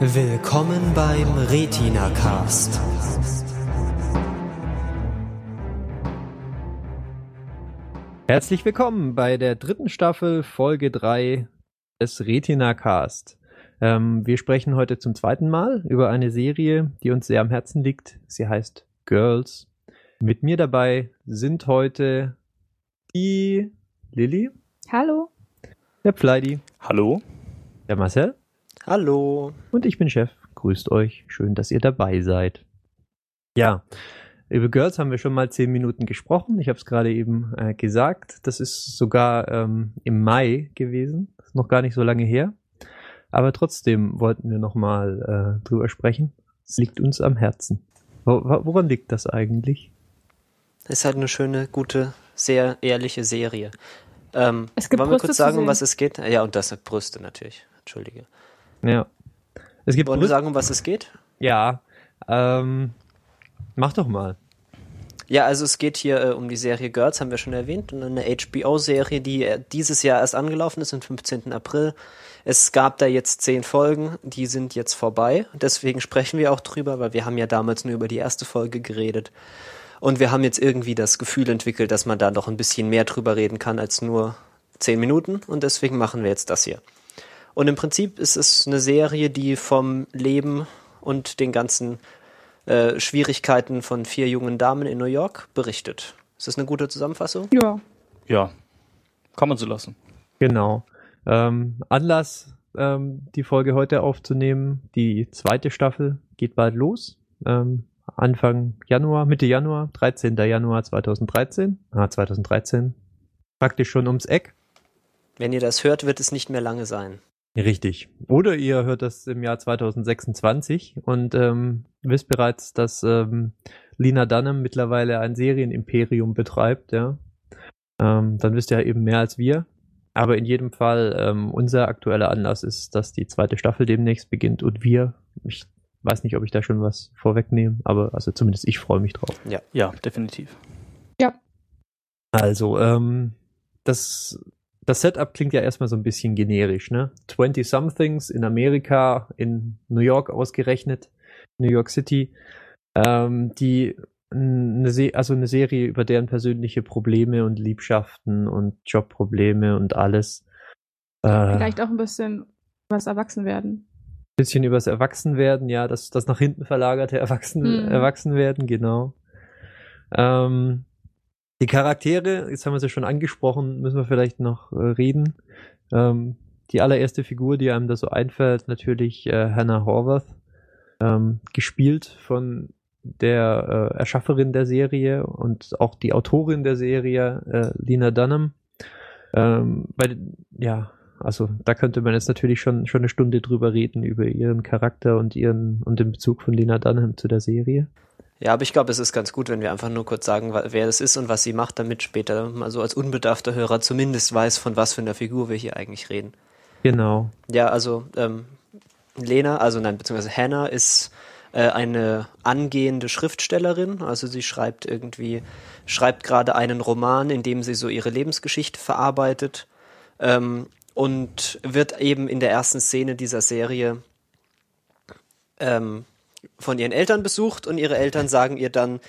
Willkommen beim Retina Cast. Herzlich willkommen bei der dritten Staffel Folge 3 des Retina Cast. Ähm, wir sprechen heute zum zweiten Mal über eine Serie, die uns sehr am Herzen liegt. Sie heißt Girls. Mit mir dabei sind heute die Lilly, Hallo. der Pfleidi, Hallo? der Marcel Hallo. und ich bin Chef. Grüßt euch. Schön, dass ihr dabei seid. Ja, über Girls haben wir schon mal zehn Minuten gesprochen. Ich habe es gerade eben äh, gesagt. Das ist sogar ähm, im Mai gewesen. Das ist noch gar nicht so lange her. Aber trotzdem wollten wir noch mal äh, drüber sprechen. Es liegt uns am Herzen. Wo, wo- woran liegt das eigentlich? Ist halt eine schöne, gute, sehr ehrliche Serie. Ähm, Es gibt wollen wir Brüste kurz sagen, um was es geht? Ja, und das sind Brüste natürlich. Entschuldige. Ja. Es gibt Wollen wir sagen, um was es geht? Ja. Ähm, mach doch mal. Ja, also es geht hier äh, um die Serie Girls, haben wir schon erwähnt, und eine HBO-Serie, die äh, dieses Jahr erst angelaufen ist, am 15. April. Es gab da jetzt zehn Folgen, die sind jetzt vorbei. Deswegen sprechen wir auch drüber, weil wir haben ja damals nur über die erste Folge geredet. Und wir haben jetzt irgendwie das Gefühl entwickelt, dass man da noch ein bisschen mehr drüber reden kann als nur zehn Minuten. Und deswegen machen wir jetzt das hier. Und im Prinzip ist es eine Serie, die vom Leben und den ganzen äh, Schwierigkeiten von vier jungen Damen in New York berichtet. Ist das eine gute Zusammenfassung? Ja. Ja, kann man so lassen. Genau. Ähm, Anlass, ähm, die Folge heute aufzunehmen. Die zweite Staffel geht bald los. Ähm, Anfang Januar, Mitte Januar, 13. Januar 2013. Ah, 2013. Praktisch schon ums Eck. Wenn ihr das hört, wird es nicht mehr lange sein. Richtig. Oder ihr hört das im Jahr 2026 und ähm, wisst bereits, dass ähm, Lina Dunham mittlerweile ein Serienimperium betreibt, ja. Ähm, dann wisst ihr ja eben mehr als wir. Aber in jedem Fall, ähm, unser aktueller Anlass ist, dass die zweite Staffel demnächst beginnt und wir, ich weiß nicht, ob ich da schon was vorwegnehme, aber also zumindest ich freue mich drauf. Ja, definitiv. Also, ähm, das, das Setup klingt ja erstmal so ein bisschen generisch, ne? 20-somethings in Amerika, in New York ausgerechnet, New York City, ähm, die eine, Se also eine Serie über deren persönliche Probleme und Liebschaften und Jobprobleme und alles. Äh, Vielleicht auch ein bisschen was Erwachsenwerden. bisschen übers Erwachsenwerden, ja, das, das nach hinten verlagerte Erwachsen, Mhm. Erwachsenwerden, genau. Ähm, die Charaktere, jetzt haben wir sie schon angesprochen, müssen wir vielleicht noch äh, reden. Ähm, die allererste Figur, die einem da so einfällt, natürlich äh, Hannah Horvath, ähm, gespielt von der äh, Erschafferin der Serie und auch die Autorin der Serie, äh, Lina Dunham. Ähm, bei, ja, also da könnte man jetzt natürlich schon, schon eine Stunde drüber reden, über ihren Charakter und ihren und den Bezug von Lina Dunham zu der Serie. Ja, aber ich glaube, es ist ganz gut, wenn wir einfach nur kurz sagen, wer das ist und was sie macht, damit später mal so als unbedarfter Hörer zumindest weiß, von was für einer Figur wir hier eigentlich reden. Genau. Ja, also ähm, Lena, also nein, beziehungsweise Hannah ist äh, eine angehende Schriftstellerin. Also sie schreibt irgendwie, schreibt gerade einen Roman, in dem sie so ihre Lebensgeschichte verarbeitet ähm, und wird eben in der ersten Szene dieser Serie ähm, von ihren Eltern besucht und ihre Eltern sagen ihr dann,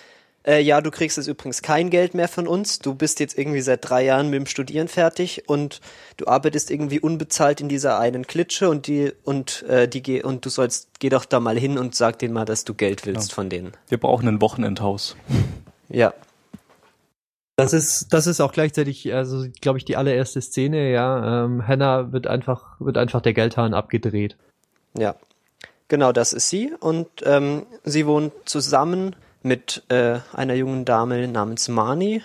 äh, ja, du kriegst jetzt übrigens kein Geld mehr von uns. Du bist jetzt irgendwie seit drei Jahren mit dem Studieren fertig und du arbeitest irgendwie unbezahlt in dieser einen Klitsche und die und äh, die geh und du sollst geh doch da mal hin und sag denen mal, dass du Geld willst Ja. von denen. Wir brauchen ein Wochenendhaus. Ja, Das ist, das ist auch gleichzeitig, also glaube ich, die allererste Szene, ja. Ähm, Hannah wird einfach, wird einfach der Geldhahn abgedreht. ja, genau, das ist sie und ähm, sie wohnt zusammen mit äh, einer jungen Dame namens Mani.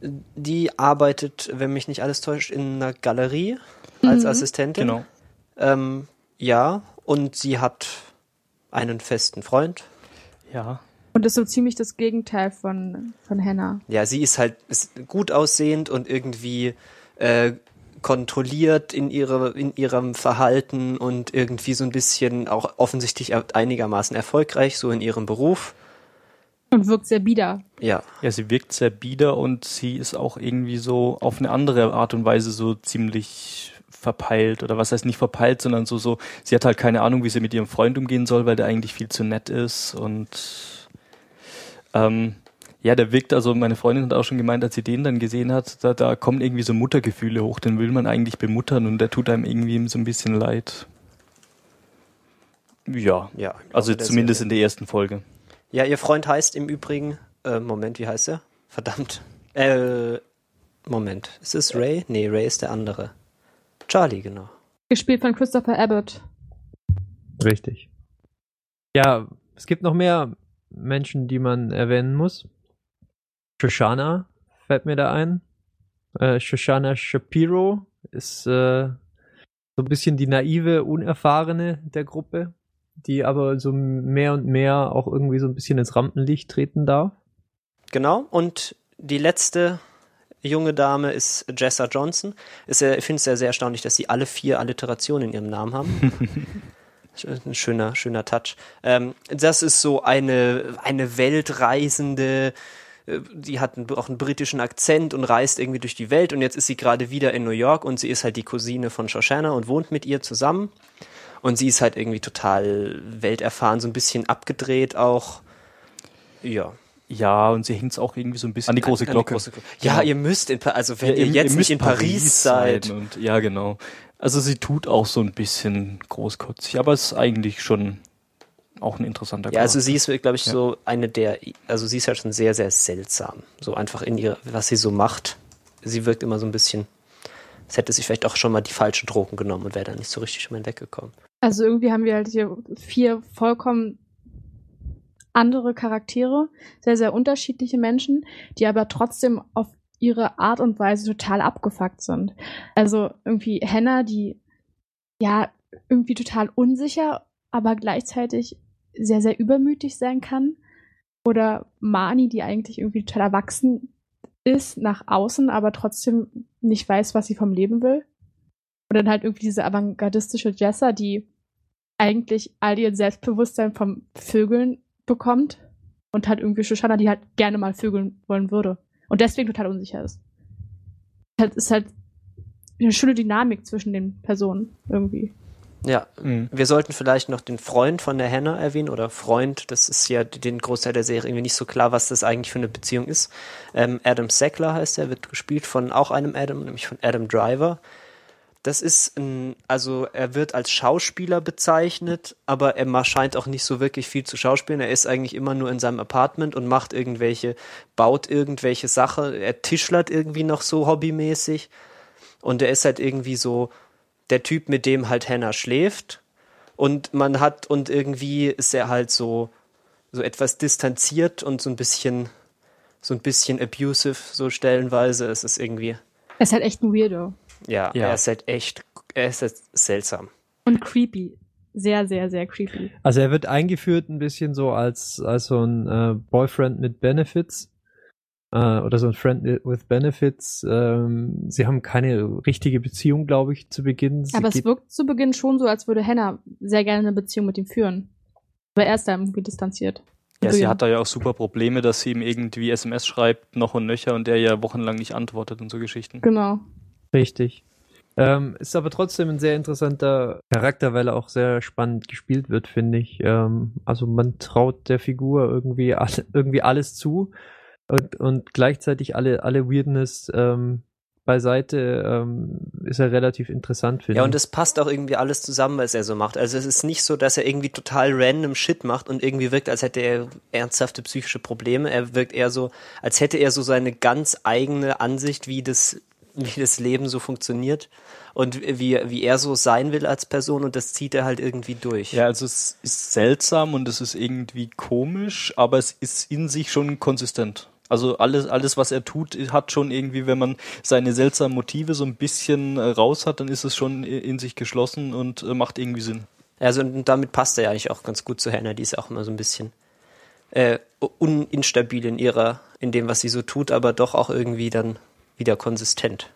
Die arbeitet, wenn mich nicht alles täuscht, in einer Galerie als Mhm. Assistentin. Genau. Ähm, ja, und sie hat einen festen Freund. Ja. Und ist so ziemlich das Gegenteil von, von Hannah. Ja, sie ist halt ist gut aussehend und irgendwie äh, kontrolliert in, ihre, in ihrem Verhalten und irgendwie so ein bisschen auch offensichtlich einigermaßen erfolgreich, so in ihrem Beruf. Und wirkt sehr bieder. Ja, Ja, sie wirkt sehr bieder und sie ist auch irgendwie so auf eine andere Art und Weise so ziemlich verpeilt oder was heißt nicht verpeilt, sondern so, so, sie hat halt keine Ahnung, wie sie mit ihrem Freund umgehen soll, weil der eigentlich viel zu nett ist und ähm, ja, der wirkt, also meine Freundin hat auch schon gemeint, als sie den dann gesehen hat, da, da kommen irgendwie so Muttergefühle hoch, den will man eigentlich bemuttern und der tut einem irgendwie so ein bisschen leid. Ja, Ja, also zumindest Serie. in der ersten Folge. Ja, ihr Freund heißt im Übrigen, äh, Moment, wie heißt er? Verdammt. Äh, Moment. Ist es Ray? Nee, Ray ist der andere. Charlie, genau. Gespielt von Christopher Abbott. Richtig. Ja, es gibt noch mehr Menschen, die man erwähnen muss. Shoshana fällt mir da ein. Äh, Shoshana Shapiro ist äh, so ein bisschen die naive, unerfahrene der Gruppe, die aber so mehr und mehr auch irgendwie so ein bisschen ins Rampenlicht treten darf. Genau. Und die letzte junge Dame ist Jessa Johnson. Ist sehr, ich finde es sehr, sehr erstaunlich, dass sie alle vier Alliterationen in ihrem Namen haben. Ein schöner, schöner Touch. Ähm, das ist so eine, eine weltreisende, äh, die hat einen, auch einen britischen Akzent und reist irgendwie durch die Welt und jetzt ist sie gerade wieder in New York und sie ist halt die Cousine von Shoshana und wohnt mit ihr zusammen. Und sie ist halt irgendwie total welterfahren, so ein bisschen abgedreht auch. Ja. Ja, und sie hängt es auch irgendwie so ein bisschen an die große Glocke. große Glo- Ja, Genau. ihr müsst in, Pa- also wenn ihr, ihr- jetzt ihr nicht in Paris, seid. Und, ja, genau. Also sie tut auch so ein bisschen großkotzig, aber es ist eigentlich schon auch ein interessanter Ja, also Charakter. sie ist, glaube ich, Ja. so eine der, also sie ist ja schon sehr, sehr seltsam. So einfach in ihr, was sie so macht. Sie wirkt immer so ein bisschen, als hätte sie vielleicht auch schon mal die falschen Drogen genommen und wäre dann nicht so richtig um ihn weggekommen. Also irgendwie haben wir halt hier vier vollkommen andere Charaktere, sehr, sehr unterschiedliche Menschen, die aber trotzdem auf ihre Art und Weise total abgefuckt sind. Also irgendwie Hannah, die ja irgendwie total unsicher, aber gleichzeitig sehr, sehr übermütig sein kann. Oder Mani, die eigentlich irgendwie total erwachsen ist nach außen, aber trotzdem nicht weiß, was sie vom Leben will. Und dann halt irgendwie diese avantgardistische Jessa, die eigentlich all ihr Selbstbewusstsein vom Vögeln bekommt und halt irgendwie Shoshana, die halt gerne mal vögeln wollen würde und deswegen total unsicher ist. Es ist halt eine schöne Dynamik zwischen den Personen irgendwie. Ja, Mhm. wir sollten vielleicht noch den Freund von der Hannah erwähnen oder Freund, das ist ja den Großteil der Serie irgendwie nicht so klar, was das eigentlich für eine Beziehung ist. Ähm, Adam Sackler heißt er, wird gespielt von auch einem Adam, nämlich von Adam Driver. Das ist ein, also er wird als Schauspieler bezeichnet, aber er scheint auch nicht so wirklich viel zu schauspielen. Er ist eigentlich immer nur in seinem Apartment und macht irgendwelche, baut irgendwelche Sachen. Er tischlert irgendwie noch so hobbymäßig. Und er ist halt irgendwie so der Typ, mit dem halt Hannah schläft. Und man hat, und irgendwie ist er halt so, so etwas distanziert und so ein bisschen, so ein bisschen abusive, so stellenweise. Es ist irgendwie, Er ist halt echt ein Weirdo. ja, Ja. er ist halt echt, er ist halt seltsam. Und creepy. Sehr, sehr, sehr creepy. Also er wird eingeführt ein bisschen so als, als so ein äh, Boyfriend mit Benefits. Äh, oder so ein Friend with Benefits. Ähm, sie haben keine richtige Beziehung, glaube ich, zu Beginn. Sie Aber es wirkt zu Beginn schon so, als würde Hannah sehr gerne eine Beziehung mit ihm führen. Aber er ist da irgendwie distanziert. Ja, sie hat da ja auch super Probleme, dass sie ihm irgendwie SMS schreibt, noch und nöcher, und der ja wochenlang nicht antwortet und so Geschichten. Genau. Richtig. Ähm, ist aber trotzdem ein sehr interessanter Charakter, weil er auch sehr spannend gespielt wird, finde ich. Ähm, also man traut der Figur irgendwie, alle, irgendwie alles zu und, und gleichzeitig alle, alle Weirdness ähm, beiseite ähm, ist er relativ interessant, finde Ja, ich. und es passt auch irgendwie alles zusammen, was er so macht. Also es ist nicht so, dass er irgendwie total random Shit macht und irgendwie wirkt, als hätte er ernsthafte psychische Probleme. Er wirkt eher so, als hätte er so seine ganz eigene Ansicht, wie das, wie das Leben so funktioniert und wie, wie er so sein will als Person und das zieht er halt irgendwie durch. Ja, also es ist seltsam und es ist irgendwie komisch, aber es ist in sich schon konsistent. Also alles, alles, was er tut, hat schon irgendwie, wenn man seine seltsamen Motive so ein bisschen äh, raus hat, dann ist es schon in sich geschlossen und äh, macht irgendwie Sinn. Also und damit passt er ja eigentlich auch ganz gut zu Hannah, die ist auch immer so ein bisschen äh, uninstabil in ihrer, in dem, was sie so tut, aber doch auch irgendwie dann wieder konsistent.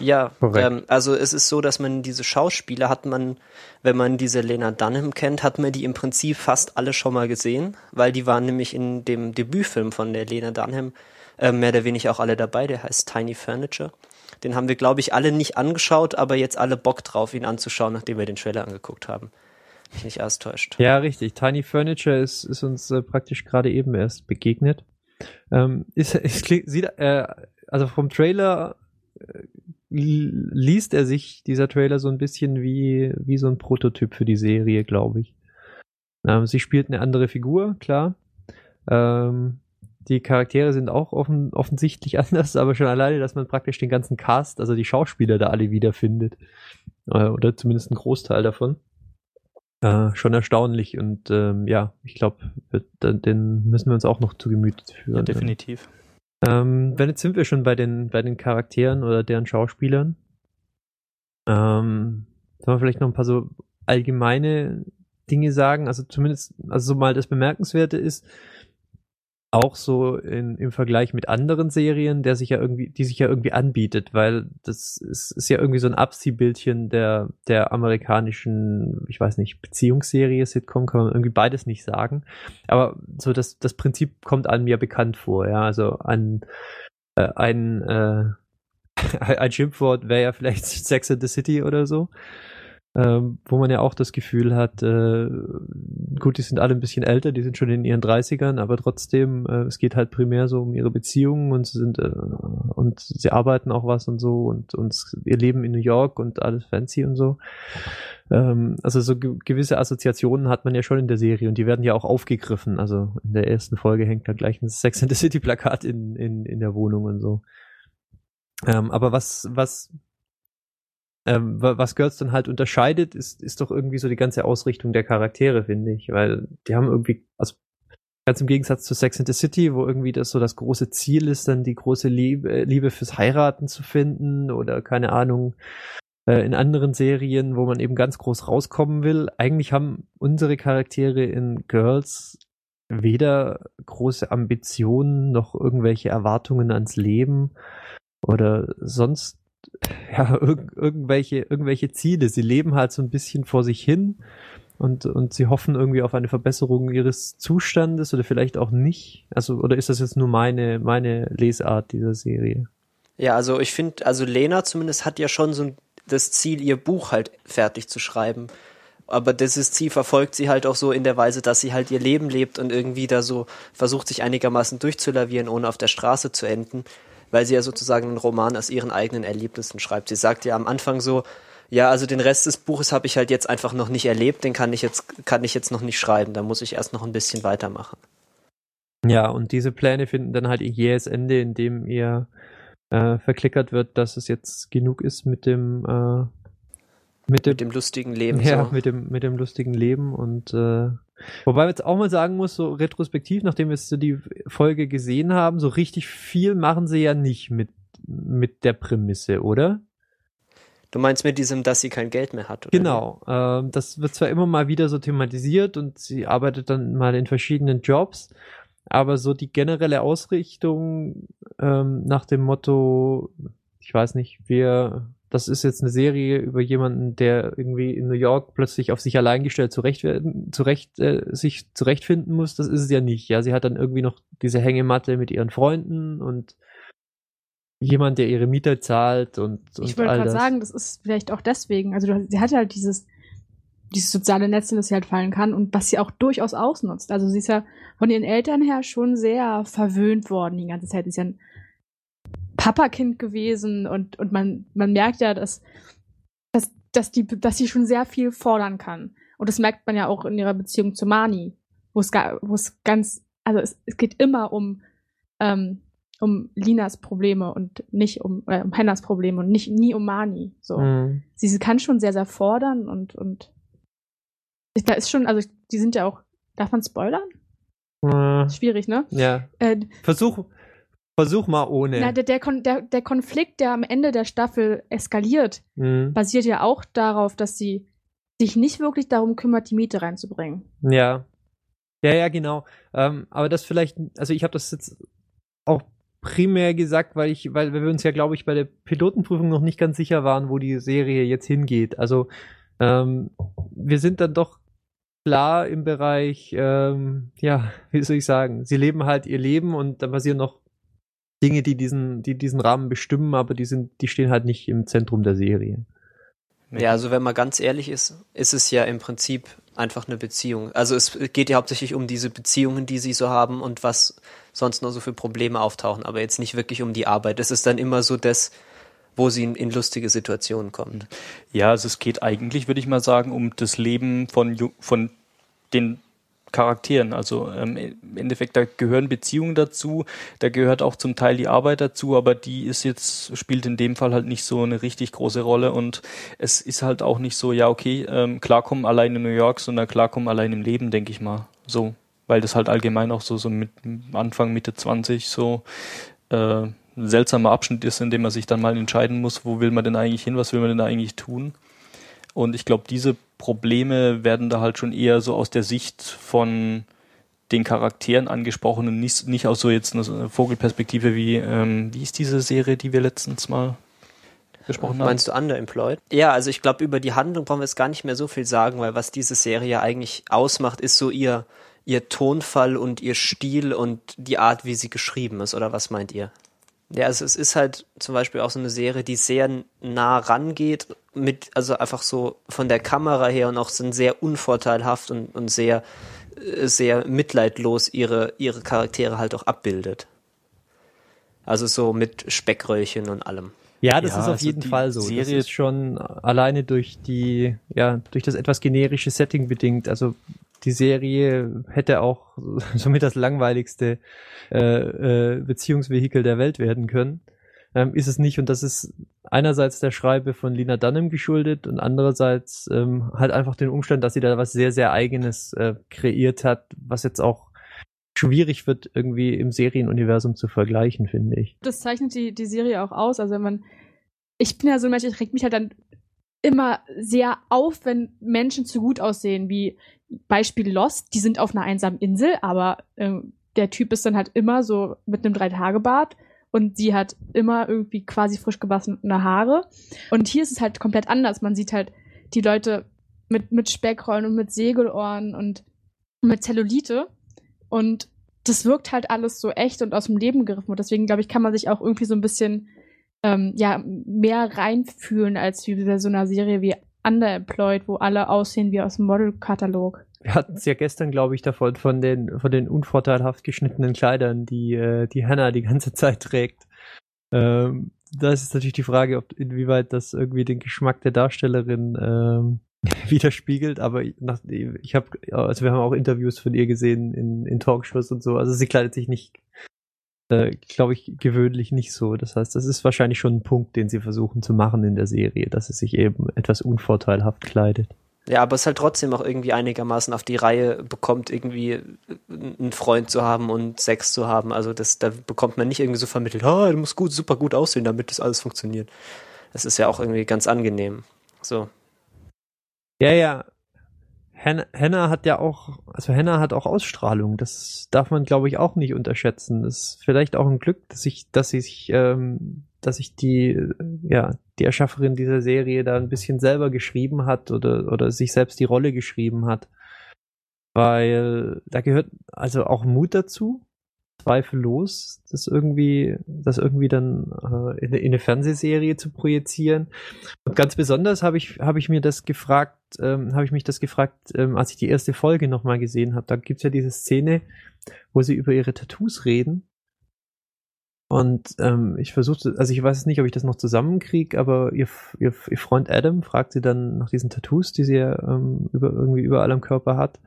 Ja, ähm, also es ist so, dass man diese Schauspieler hat man, wenn man diese Lena Dunham kennt, hat man die im Prinzip fast alle schon mal gesehen, weil die waren nämlich in dem Debütfilm von der Lena Dunham äh, mehr oder weniger auch alle dabei. Der heißt Tiny Furniture. Den haben wir, glaube ich, alle nicht angeschaut, aber jetzt alle Bock drauf, ihn anzuschauen, nachdem wir den Trailer angeguckt haben. Mich nicht erst täuscht. Ja, richtig. Tiny Furniture ist, ist uns äh, praktisch gerade eben erst begegnet. Ähm, ist, ist, sieht, äh, also vom Trailer äh, liest er sich dieser Trailer so ein bisschen wie, wie so ein Prototyp für die Serie, glaube ich. Ähm, sie spielt eine andere Figur, klar. Ähm, die Charaktere sind auch offen, offensichtlich anders, aber schon alleine, dass man praktisch den ganzen Cast, also die Schauspieler da alle wiederfindet. Äh, oder zumindest einen Großteil davon. Äh, schon erstaunlich und ähm, ja, ich glaube, den müssen wir uns auch noch zu Gemüte führen. Ja, definitiv. Ähm, wenn jetzt sind wir schon bei den, bei den Charakteren oder deren Schauspielern. Ähm, sollen wir vielleicht noch ein paar so allgemeine Dinge sagen? Also zumindest, also so mal das Bemerkenswerte ist, auch so in, im Vergleich mit anderen Serien, der sich ja irgendwie, die sich ja irgendwie anbietet, weil das ist, ist ja irgendwie so ein Abziehbildchen der, der amerikanischen, ich weiß nicht, Beziehungsserie, Sitcom, kann man irgendwie beides nicht sagen. Aber so das, das Prinzip kommt einem ja bekannt vor, ja. Also ein, äh, ein, äh, ein Schimpfwort wäre ja vielleicht Sex in the City oder so ähm, wo man ja auch das Gefühl hat, äh, gut, die sind alle ein bisschen älter, die sind schon in ihren 30ern, aber trotzdem, äh, es geht halt primär so um ihre Beziehungen und sie sind äh, und sie arbeiten auch was und so und, und ihr Leben in New York und alles fancy und so. Ähm, also so ge gewisse Assoziationen hat man ja schon in der Serie und die werden ja auch aufgegriffen. Also in der ersten Folge hängt da gleich ein Sex and the City Plakat in, in, in der Wohnung und so. Ähm, aber was, was ähm, was Girls dann halt unterscheidet, ist, ist doch irgendwie so die ganze Ausrichtung der Charaktere, finde ich. Weil die haben irgendwie, also ganz im Gegensatz zu Sex in the City, wo irgendwie das so das große Ziel ist, dann die große Liebe, äh, Liebe fürs Heiraten zu finden oder keine Ahnung, äh, in anderen Serien, wo man eben ganz groß rauskommen will. Eigentlich haben unsere Charaktere in Girls weder große Ambitionen noch irgendwelche Erwartungen ans Leben oder sonst ja, irg irgendwelche, irgendwelche Ziele. Sie leben halt so ein bisschen vor sich hin und, und sie hoffen irgendwie auf eine Verbesserung ihres Zustandes oder vielleicht auch nicht. Also, oder ist das jetzt nur meine, meine Lesart dieser Serie? Ja, also ich finde, also Lena zumindest hat ja schon so das Ziel, ihr Buch halt fertig zu schreiben. Aber dieses Ziel verfolgt sie halt auch so in der Weise, dass sie halt ihr Leben lebt und irgendwie da so versucht, sich einigermaßen durchzulavieren, ohne auf der Straße zu enden weil sie ja sozusagen einen Roman aus ihren eigenen Erlebnissen schreibt. Sie sagt ja am Anfang so, ja, also den Rest des Buches habe ich halt jetzt einfach noch nicht erlebt, den kann ich jetzt, kann ich jetzt noch nicht schreiben, da muss ich erst noch ein bisschen weitermachen. Ja, und diese Pläne finden dann halt ihr jähes Ende, in dem ihr äh, verklickert wird, dass es jetzt genug ist mit dem äh, mit dem, mit dem lustigen Leben. Ja, so. mit dem mit dem lustigen Leben und äh, Wobei man jetzt auch mal sagen muss, so retrospektiv, nachdem wir so die Folge gesehen haben, so richtig viel machen sie ja nicht mit, mit der Prämisse, oder? Du meinst mit diesem, dass sie kein Geld mehr hat, oder? Genau. Ähm, das wird zwar immer mal wieder so thematisiert und sie arbeitet dann mal in verschiedenen Jobs, aber so die generelle Ausrichtung ähm, nach dem Motto, ich weiß nicht, wir das ist jetzt eine Serie über jemanden, der irgendwie in New York plötzlich auf sich allein gestellt zurecht, zurecht äh, sich zurechtfinden muss. Das ist es ja nicht. Ja, sie hat dann irgendwie noch diese Hängematte mit ihren Freunden und jemand, der ihre Miete zahlt und, und Ich wollte gerade sagen, das ist vielleicht auch deswegen. Also sie hat halt dieses dieses soziale Netz, in das sie halt fallen kann und was sie auch durchaus ausnutzt. Also sie ist ja von ihren Eltern her schon sehr verwöhnt worden die ganze Zeit. Sie ist ja ein Papakind gewesen und, und man, man merkt ja, dass, dass, dass, die, dass sie schon sehr viel fordern kann. Und das merkt man ja auch in ihrer Beziehung zu Mani, wo es, wo es ganz, also es, es geht immer um, ähm, um Linas Probleme und nicht um, äh, um Hennas Probleme und nicht nie um Mani. So. Mhm. Sie, sie kann schon sehr, sehr fordern und, und da ist schon, also die sind ja auch, darf man spoilern? Mhm. Schwierig, ne? Ja. Äh, Versuch, Versuch mal ohne. Na, der, der, der, der Konflikt, der am Ende der Staffel eskaliert, mhm. basiert ja auch darauf, dass sie sich nicht wirklich darum kümmert, die Miete reinzubringen. Ja. Ja, ja, genau. Ähm, aber das vielleicht, also ich habe das jetzt auch primär gesagt, weil ich, weil wir uns ja, glaube ich, bei der Pilotenprüfung noch nicht ganz sicher waren, wo die Serie jetzt hingeht. Also ähm, wir sind dann doch klar im Bereich, ähm, ja, wie soll ich sagen, sie leben halt ihr Leben und da passieren noch Dinge, die diesen, die diesen Rahmen bestimmen, aber die sind, die stehen halt nicht im Zentrum der Serie. Ja, also wenn man ganz ehrlich ist, ist es ja im Prinzip einfach eine Beziehung. Also es geht ja hauptsächlich um diese Beziehungen, die sie so haben und was sonst noch so für Probleme auftauchen, aber jetzt nicht wirklich um die Arbeit. Es ist dann immer so das, wo sie in, in lustige Situationen kommt. Ja, also es geht eigentlich, würde ich mal sagen, um das Leben von, von den Charakteren. Also ähm, im Endeffekt, da gehören Beziehungen dazu, da gehört auch zum Teil die Arbeit dazu, aber die ist jetzt, spielt in dem Fall halt nicht so eine richtig große Rolle und es ist halt auch nicht so, ja, okay, ähm, klarkommen allein in New York, sondern klarkommen allein im Leben, denke ich mal. So, weil das halt allgemein auch so, so mit Anfang, Mitte 20 so äh, ein seltsamer Abschnitt ist, in dem man sich dann mal entscheiden muss, wo will man denn eigentlich hin, was will man denn eigentlich tun. Und ich glaube, diese Probleme werden da halt schon eher so aus der Sicht von den Charakteren angesprochen und nicht, nicht aus so jetzt einer Vogelperspektive wie, ähm, wie ist diese Serie, die wir letztens mal gesprochen haben? Meinst du Underemployed? Ja, also ich glaube, über die Handlung brauchen wir jetzt gar nicht mehr so viel sagen, weil was diese Serie eigentlich ausmacht, ist so ihr, ihr Tonfall und ihr Stil und die Art, wie sie geschrieben ist, oder was meint ihr? Ja, also es ist halt zum Beispiel auch so eine Serie, die sehr nah rangeht, mit, also einfach so von der Kamera her und auch sind sehr unvorteilhaft und, und sehr, äh, sehr mitleidlos ihre, ihre Charaktere halt auch abbildet. Also so mit Speckröllchen und allem. Ja, das Ja, ist auf also jeden Fall so. das Serie- ist schon alleine durch die, ja, durch das etwas generische Setting bedingt. Also die Serie hätte auch somit das langweiligste äh, äh, Beziehungsvehikel der Welt werden können. Ähm, ist es nicht und das ist einerseits der Schreibe von Lina Dunham geschuldet und andererseits ähm, halt einfach den Umstand, dass sie da was sehr, sehr eigenes äh, kreiert hat, was jetzt auch schwierig wird, irgendwie im Serienuniversum zu vergleichen, finde ich. Das zeichnet die, die Serie auch aus. Also wenn man, ich bin ja so ein Mensch, ich reg mich halt dann immer sehr auf, wenn Menschen zu gut aussehen, wie Beispiel Lost, die sind auf einer einsamen Insel, aber ähm, der Typ ist dann halt immer so mit einem Drei-Tage-Bart und sie hat immer irgendwie quasi frisch gewaschene Haare. Und hier ist es halt komplett anders. Man sieht halt die Leute mit, mit Speckrollen und mit Segelohren und mit Zellulite. Und das wirkt halt alles so echt und aus dem Leben gegriffen. Und deswegen, glaube ich, kann man sich auch irgendwie so ein bisschen ähm, ja, mehr reinfühlen als wie bei so einer Serie wie Underemployed, wo alle aussehen wie aus dem Modelkatalog. Wir hatten es ja gestern, glaube ich, davon von den von den unvorteilhaft geschnittenen Kleidern, die äh, die Hannah die ganze Zeit trägt. Ähm, das ist natürlich die Frage, ob inwieweit das irgendwie den Geschmack der Darstellerin ähm, widerspiegelt. Aber nach, ich habe, also wir haben auch Interviews von ihr gesehen in, in Talkshows und so. Also sie kleidet sich nicht, äh, glaube ich, gewöhnlich nicht so. Das heißt, das ist wahrscheinlich schon ein Punkt, den sie versuchen zu machen in der Serie, dass sie sich eben etwas unvorteilhaft kleidet. Ja, aber es halt trotzdem auch irgendwie einigermaßen auf die Reihe bekommt, irgendwie einen Freund zu haben und Sex zu haben. Also das, da bekommt man nicht irgendwie so vermittelt, oh, du musst gut, super gut aussehen, damit das alles funktioniert. Das ist ja auch irgendwie ganz angenehm. So. Ja, ja. Hannah, Hannah hat ja auch, also Hannah hat auch Ausstrahlung. Das darf man, glaube ich, auch nicht unterschätzen. Das ist vielleicht auch ein Glück, dass ich, dass ich, ähm, dass ich die, äh, ja, die Erschafferin dieser Serie da ein bisschen selber geschrieben hat oder, oder sich selbst die Rolle geschrieben hat. Weil da gehört also auch Mut dazu, zweifellos, das irgendwie, das irgendwie dann äh, in, in eine Fernsehserie zu projizieren. Und ganz besonders habe ich, habe ich mir das gefragt, ähm, habe ich mich das gefragt, ähm, als ich die erste Folge nochmal gesehen habe. Da gibt's ja diese Szene, wo sie über ihre Tattoos reden. Und ähm, ich versuchte, also ich weiß nicht, ob ich das noch zusammenkriege, aber ihr, ihr, ihr Freund Adam fragt sie dann nach diesen Tattoos, die sie ja ähm, über, irgendwie überall am Körper hat.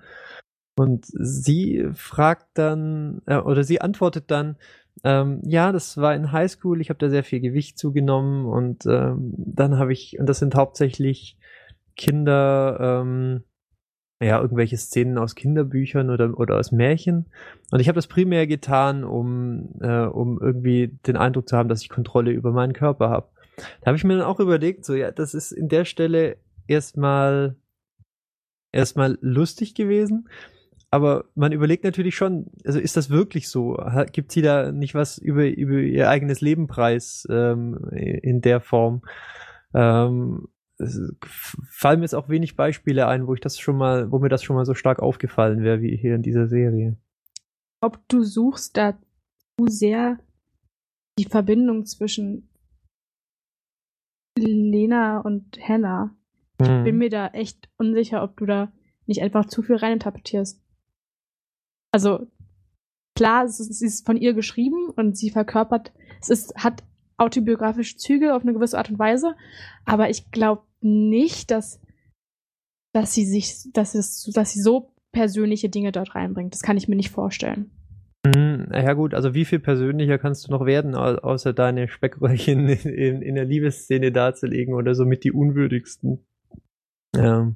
Und sie fragt dann, äh, oder sie antwortet dann, ähm, ja, das war in Highschool, ich habe da sehr viel Gewicht zugenommen und ähm, dann habe ich, und das sind hauptsächlich Kinder, ähm, ja, irgendwelche Szenen aus Kinderbüchern oder, oder aus Märchen. Und ich habe das primär getan, um, äh, um irgendwie den Eindruck zu haben, dass ich Kontrolle über meinen Körper habe. Da habe ich mir dann auch überlegt, so, ja, das ist in der Stelle erstmal erstmal lustig gewesen. Aber man überlegt natürlich schon, also ist das wirklich so? Gibt sie da nicht was über, über ihr eigenes Leben preis ähm, in der Form? Ähm, es fallen mir jetzt auch wenig Beispiele ein, wo ich das schon mal, wo mir das schon mal so stark aufgefallen wäre wie hier in dieser Serie. Ob du suchst da zu sehr die Verbindung zwischen Lena und Hannah. Ich Hm. bin mir da echt unsicher, ob du da nicht einfach zu viel reininterpretierst. Also, klar, es ist, es ist von ihr geschrieben und sie verkörpert, es ist, hat autobiografische Züge auf eine gewisse Art und Weise, aber ich glaube nicht, dass, dass sie sich, dass es, dass sie so persönliche Dinge dort reinbringt. Das kann ich mir nicht vorstellen. Hm, ja gut, also wie viel persönlicher kannst du noch werden, au- außer deine Speckröllchen in, in, in der Liebesszene darzulegen oder so mit die unwürdigsten ähm,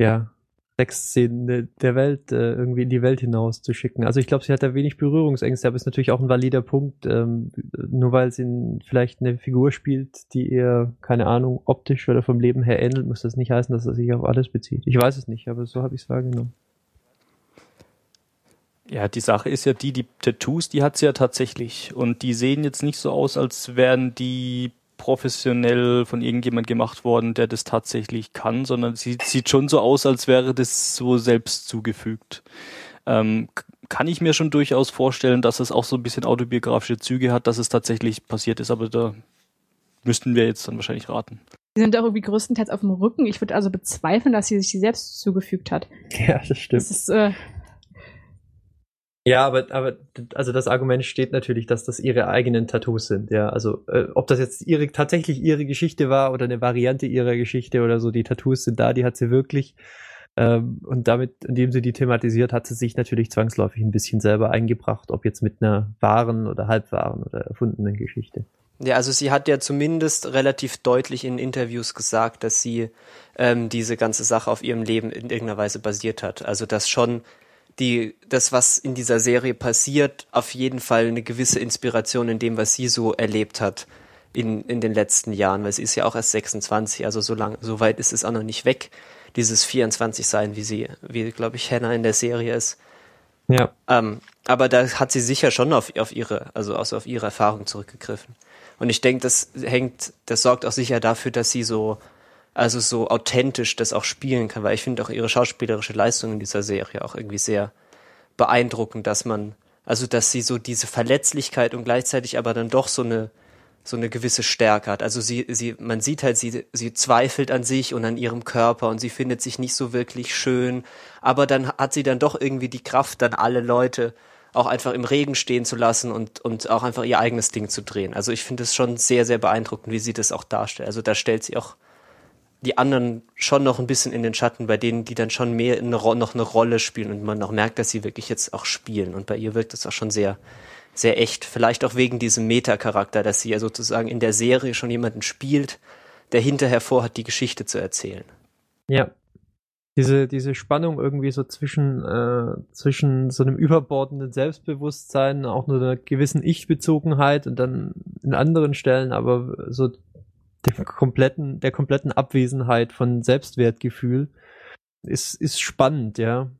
ja, Sexszenen der- Welt äh, irgendwie in die Welt hinaus zu schicken. Also ich glaube, sie hat da wenig Berührungsängste, aber ist natürlich auch ein valider Punkt, ähm, nur weil sie n- vielleicht eine Figur spielt, die ihr, keine Ahnung, optisch oder vom Leben her ähnelt, muss das nicht heißen, dass er sich auf alles bezieht. Ich weiß es nicht, aber so habe ich es wahrgenommen. Ja, die Sache ist ja die, die Tattoos, die hat sie ja tatsächlich. Und die sehen jetzt nicht so aus, als wären die professionell von irgendjemand gemacht worden, der das tatsächlich kann, sondern sie sieht schon so aus, als wäre das so selbst zugefügt. Ähm, kann ich mir schon durchaus vorstellen, dass es auch so ein bisschen autobiografische Züge hat, dass es tatsächlich passiert ist, aber da müssten wir jetzt dann wahrscheinlich raten. Sie sind auch irgendwie größtenteils auf dem Rücken. Ich würde also bezweifeln, dass sie sich die selbst zugefügt hat. Ja, das stimmt. Das ist, äh, Ja, aber, aber also das Argument steht natürlich, dass das ihre eigenen Tattoos sind, ja. Also äh, ob das jetzt ihre tatsächlich ihre Geschichte war oder eine Variante ihrer Geschichte oder so, die Tattoos sind da, die hat sie wirklich. Ähm, und damit, indem sie die thematisiert, hat sie sich natürlich zwangsläufig ein bisschen selber eingebracht, ob jetzt mit einer wahren oder halbwahren oder erfundenen Geschichte. Ja, also sie hat ja zumindest relativ deutlich in Interviews gesagt, dass sie ähm, diese ganze Sache auf ihrem Leben in irgendeiner Weise basiert hat. Also dass schon die, das, was in dieser Serie passiert, auf jeden Fall eine gewisse Inspiration in dem, was sie so erlebt hat in, in den letzten Jahren, weil sie ist ja auch erst 26, also so lang, so weit ist es auch noch nicht weg, dieses 24 sein, wie sie, wie, glaube ich, Hannah in der Serie ist. Ja. Ähm, aber da hat sie sicher schon auf, auf ihre, also auf ihre Erfahrung zurückgegriffen. Und ich denke, das hängt, das sorgt auch sicher dafür, dass sie so, also so authentisch das auch spielen kann, weil ich finde auch ihre schauspielerische Leistung in dieser Serie auch irgendwie sehr beeindruckend, dass man, also dass sie so diese Verletzlichkeit und gleichzeitig aber dann doch so eine, so eine gewisse Stärke hat. Also sie, sie, man sieht halt, sie, sie zweifelt an sich und an ihrem Körper und sie findet sich nicht so wirklich schön, aber dann hat sie dann doch irgendwie die Kraft, dann alle Leute auch einfach im Regen stehen zu lassen und, und auch einfach ihr eigenes Ding zu drehen. Also ich finde es schon sehr, sehr beeindruckend, wie sie das auch darstellt. Also da stellt sie auch die anderen schon noch ein bisschen in den Schatten, bei denen, die dann schon mehr eine, Ro- noch eine Rolle spielen und man noch merkt, dass sie wirklich jetzt auch spielen. Und bei ihr wirkt es auch schon sehr, sehr echt. Vielleicht auch wegen diesem Meta-Charakter, dass sie ja sozusagen in der Serie schon jemanden spielt, der hinterher vorhat, die Geschichte zu erzählen. Ja. Diese, diese Spannung irgendwie so zwischen, äh, zwischen so einem überbordenden Selbstbewusstsein, auch nur einer gewissen Ich-Bezogenheit und dann in anderen Stellen aber so dem kompletten, der kompletten Abwesenheit von Selbstwertgefühl ist, ist spannend, ja.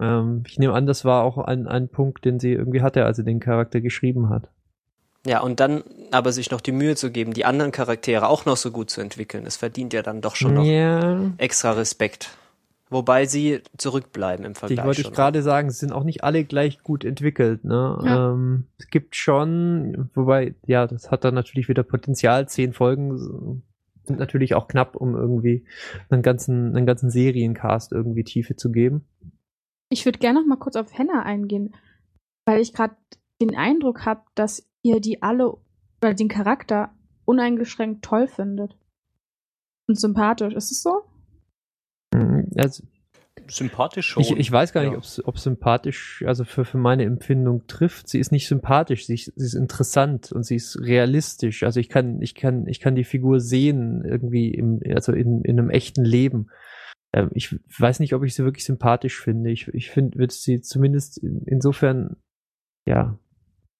Ähm, ich nehme an, das war auch ein, ein Punkt, den sie irgendwie hatte, als sie den Charakter geschrieben hat. Ja, und dann aber sich noch die Mühe zu geben, die anderen Charaktere auch noch so gut zu entwickeln, das verdient ja dann doch schon noch Ja. extra Respekt. Wobei sie zurückbleiben im Vergleich. Ich wollte ich gerade sagen, sie sind auch nicht alle gleich gut entwickelt. Ne? Ja. Ähm, es gibt schon, wobei, ja, das hat dann natürlich wieder Potenzial. Zehn Folgen sind natürlich auch knapp, um irgendwie einen ganzen, einen ganzen Seriencast irgendwie Tiefe zu geben. Ich würde gerne noch mal kurz auf Hannah eingehen, weil ich gerade den Eindruck habe, dass ihr die alle oder den Charakter uneingeschränkt toll findet. Und sympathisch. Ist es so? Mhm, Also, Sympathisch schon. ich, ich weiß gar nicht, Ja. ob es ob sympathisch, also für, für meine Empfindung trifft. Sie ist nicht sympathisch, sie ist, sie ist interessant und sie ist realistisch. Also ich kann, ich kann, ich kann die Figur sehen irgendwie im, also in, in einem echten Leben. Ähm, ich weiß nicht, ob ich sie wirklich sympathisch finde. Ich, ich finde, würde sie zumindest in, insofern, ja,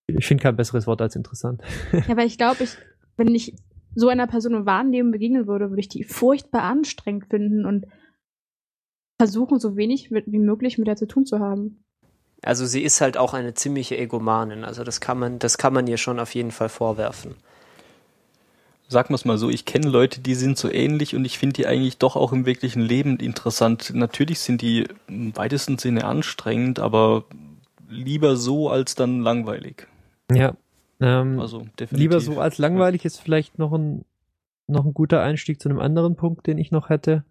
ich finde kein besseres Wort als interessant. Ja, aber ich glaube, ich, wenn ich so einer Person im wahren Leben begegnen würde, würde ich die furchtbar anstrengend finden und versuchen, so wenig mit, wie möglich mit der zu tun zu haben. Also sie ist halt auch eine ziemliche Egomanin. Also das kann man, das kann man ihr schon auf jeden Fall vorwerfen. Sagen wir es mal so, ich kenne Leute, die sind so ähnlich und ich finde die eigentlich doch auch im wirklichen Leben interessant. Natürlich sind die im weitesten Sinne anstrengend, aber lieber so als dann langweilig. Ja. Ähm, Also definitiv. lieber so als langweilig ist vielleicht noch ein, noch ein guter Einstieg zu einem anderen Punkt, den ich noch hätte.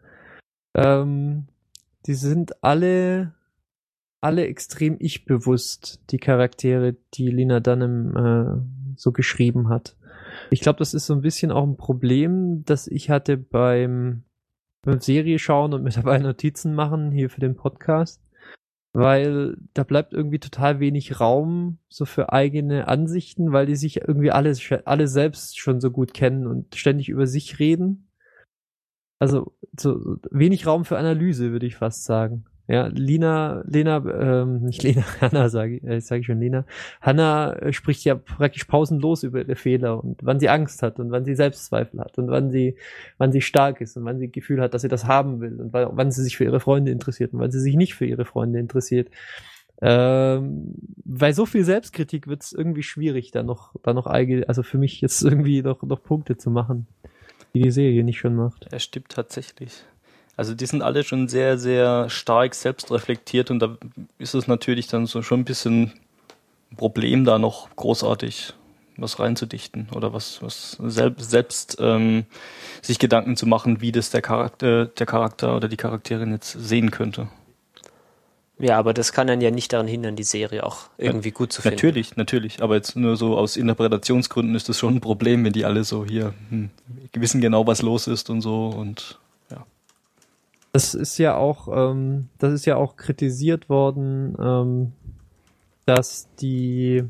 Ähm, die sind alle, alle extrem ich-bewusst, die Charaktere, die Lina Dunham äh, so geschrieben hat. Ich glaube, das ist so ein bisschen auch ein Problem, das ich hatte beim, beim Serie schauen und mir dabei Notizen machen hier für den Podcast. Weil da bleibt irgendwie total wenig Raum so für eigene Ansichten, weil die sich irgendwie alle, alle selbst schon so gut kennen und ständig über sich reden. Also so wenig Raum für Analyse, würde ich fast sagen. Ja, Lina, Lena, ähm, nicht Lena, Hanna sage ich, äh, sage ich schon Lena. Hanna äh, spricht ja praktisch pausenlos über ihre Fehler und wann sie Angst hat und wann sie Selbstzweifel hat und wann sie, wann sie stark ist und wann sie Gefühl hat, dass sie das haben will und wann, sie sich für ihre Freunde interessiert und wann sie sich nicht für ihre Freunde interessiert. Ähm, bei so viel Selbstkritik wird es irgendwie schwierig, da noch, da noch eigene, also für mich jetzt irgendwie noch, noch Punkte zu machen, die die Serie nicht schon macht. Er stimmt tatsächlich. Also die sind alle schon sehr, sehr stark selbstreflektiert und da ist es natürlich dann so schon ein bisschen ein Problem, da noch großartig was reinzudichten oder was, was selbst, selbst ähm, sich Gedanken zu machen, wie das der Charakter, der Charakter oder die Charakterin jetzt sehen könnte. Ja, aber das kann dann ja nicht daran hindern, die Serie auch irgendwie gut zu finden. Natürlich, natürlich. Aber jetzt nur so aus Interpretationsgründen ist das schon ein Problem, wenn die alle so hier hm, wissen genau, was los ist und so und Das ist ja auch, ähm, das ist ja auch kritisiert worden, ähm, dass die,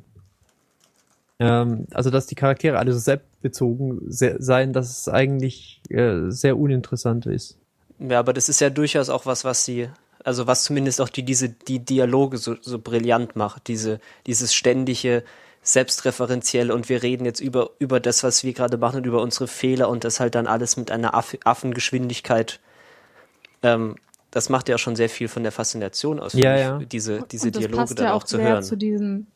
ähm, also dass die Charaktere alle so selbstbezogen se seien, dass es eigentlich äh, sehr uninteressant ist. Ja, aber das ist ja durchaus auch was, was sie, also was zumindest auch die, diese, die Dialoge so, so brillant macht, diese, dieses ständige, selbstreferenzielle und wir reden jetzt über, über das, was wir gerade machen und über unsere Fehler und das halt dann alles mit einer Aff Affengeschwindigkeit ähm, das macht ja schon sehr viel von der Faszination aus, Ja, ja. diese, diese und das Dialoge passt dann ja auch, auch zu sehr hören. zu diesem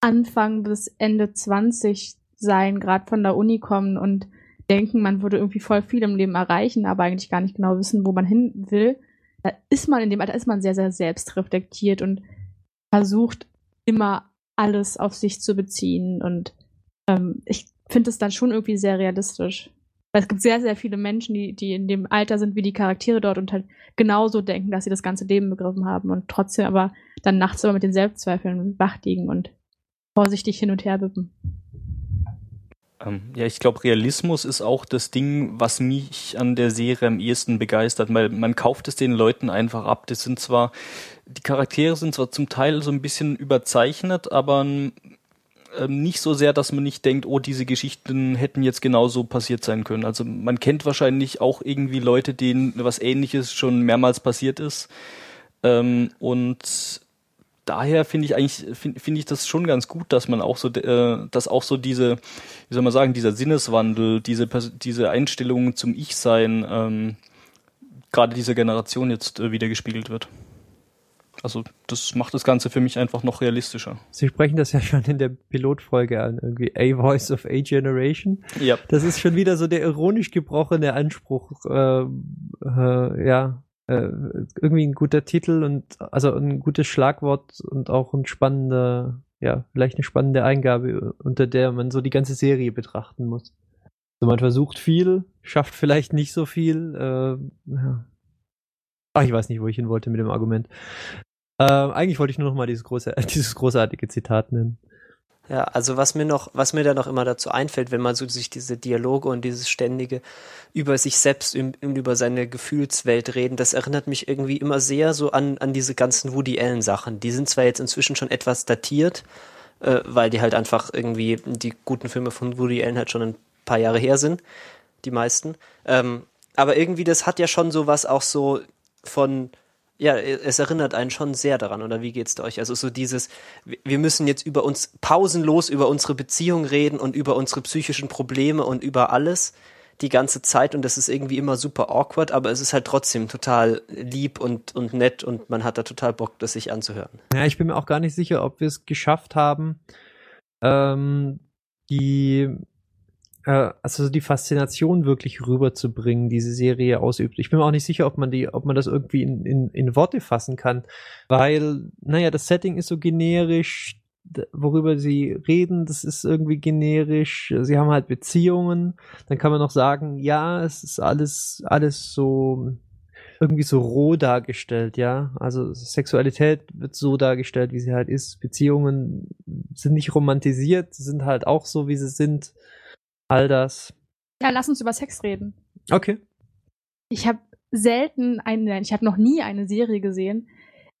Anfang bis Ende 20 sein, gerade von der Uni kommen und denken, man würde irgendwie voll viel im Leben erreichen, aber eigentlich gar nicht genau wissen, wo man hin will. Da ist man in dem Alter ist man sehr, sehr selbstreflektiert und versucht immer alles auf sich zu beziehen. Und ähm, ich finde es dann schon irgendwie sehr realistisch. Weil es gibt sehr, sehr viele Menschen, die, die in dem Alter sind wie die Charaktere dort und halt genauso denken, dass sie das ganze Leben begriffen haben und trotzdem aber dann nachts aber mit den Selbstzweifeln wach liegen und vorsichtig hin und her wippen. Ähm, ja, ich glaube, Realismus ist auch das Ding, was mich an der Serie am ehesten begeistert, weil man kauft es den Leuten einfach ab. Das sind zwar, die Charaktere sind zwar zum Teil so ein bisschen überzeichnet, aber ähm, nicht so sehr, dass man nicht denkt, oh, diese Geschichten hätten jetzt genauso passiert sein können. Also man kennt wahrscheinlich auch irgendwie Leute, denen was ähnliches schon mehrmals passiert ist. Ähm, und daher finde ich eigentlich finde find ich das schon ganz gut, dass man auch so äh, dass auch so diese wie soll man sagen dieser Sinneswandel, diese diese Einstellung zum Ich-Sein ähm, gerade dieser Generation jetzt äh, wieder gespiegelt wird. Also das macht das Ganze für mich einfach noch realistischer. Sie sprechen das ja schon in der Pilotfolge an, irgendwie A Voice of A Generation. Ja. Das ist schon wieder so der ironisch gebrochene Anspruch, äh, äh, ja, äh, irgendwie ein guter Titel und also ein gutes Schlagwort und auch ein spannender, ja, vielleicht eine spannende Eingabe, unter der man so die ganze Serie betrachten muss. Also man versucht viel, schafft vielleicht nicht so viel. Äh, ja. Ach, ich weiß nicht, wo ich hin wollte mit dem Argument. Ähm, eigentlich wollte ich nur noch mal dieses, große, dieses großartige Zitat nennen. Ja, also was mir noch, was mir da noch immer dazu einfällt, wenn man so sich diese Dialoge und dieses ständige über sich selbst und über seine Gefühlswelt reden, das erinnert mich irgendwie immer sehr so an, an diese ganzen Woody Allen Sachen. Die sind zwar jetzt inzwischen schon etwas datiert, äh, weil die halt einfach irgendwie die guten Filme von Woody Allen halt schon ein paar Jahre her sind, die meisten. Ähm, aber irgendwie das hat ja schon so was auch so von ja, es erinnert einen schon sehr daran, oder wie geht's euch? Also so dieses, wir müssen jetzt über uns pausenlos über unsere Beziehung reden und über unsere psychischen Probleme und über alles die ganze Zeit und das ist irgendwie immer super awkward, aber es ist halt trotzdem total lieb und, und nett und man hat da total Bock, das sich anzuhören. Ja, ich bin mir auch gar nicht sicher, ob wir es geschafft haben, ähm, die äh, also die Faszination wirklich rüberzubringen, diese Serie ausübt. Ich bin mir auch nicht sicher, ob man die, ob man das irgendwie in, in, in Worte fassen kann, weil, naja, das Setting ist so generisch, worüber sie reden, das ist irgendwie generisch. Sie haben halt Beziehungen. Dann kann man noch sagen, ja, es ist alles, alles so irgendwie so roh dargestellt, ja. Also Sexualität wird so dargestellt, wie sie halt ist. Beziehungen sind nicht romantisiert, sind halt auch so, wie sie sind. All das. Ja, lass uns über Sex reden. Okay. Ich habe selten eine, ich habe noch nie eine Serie gesehen,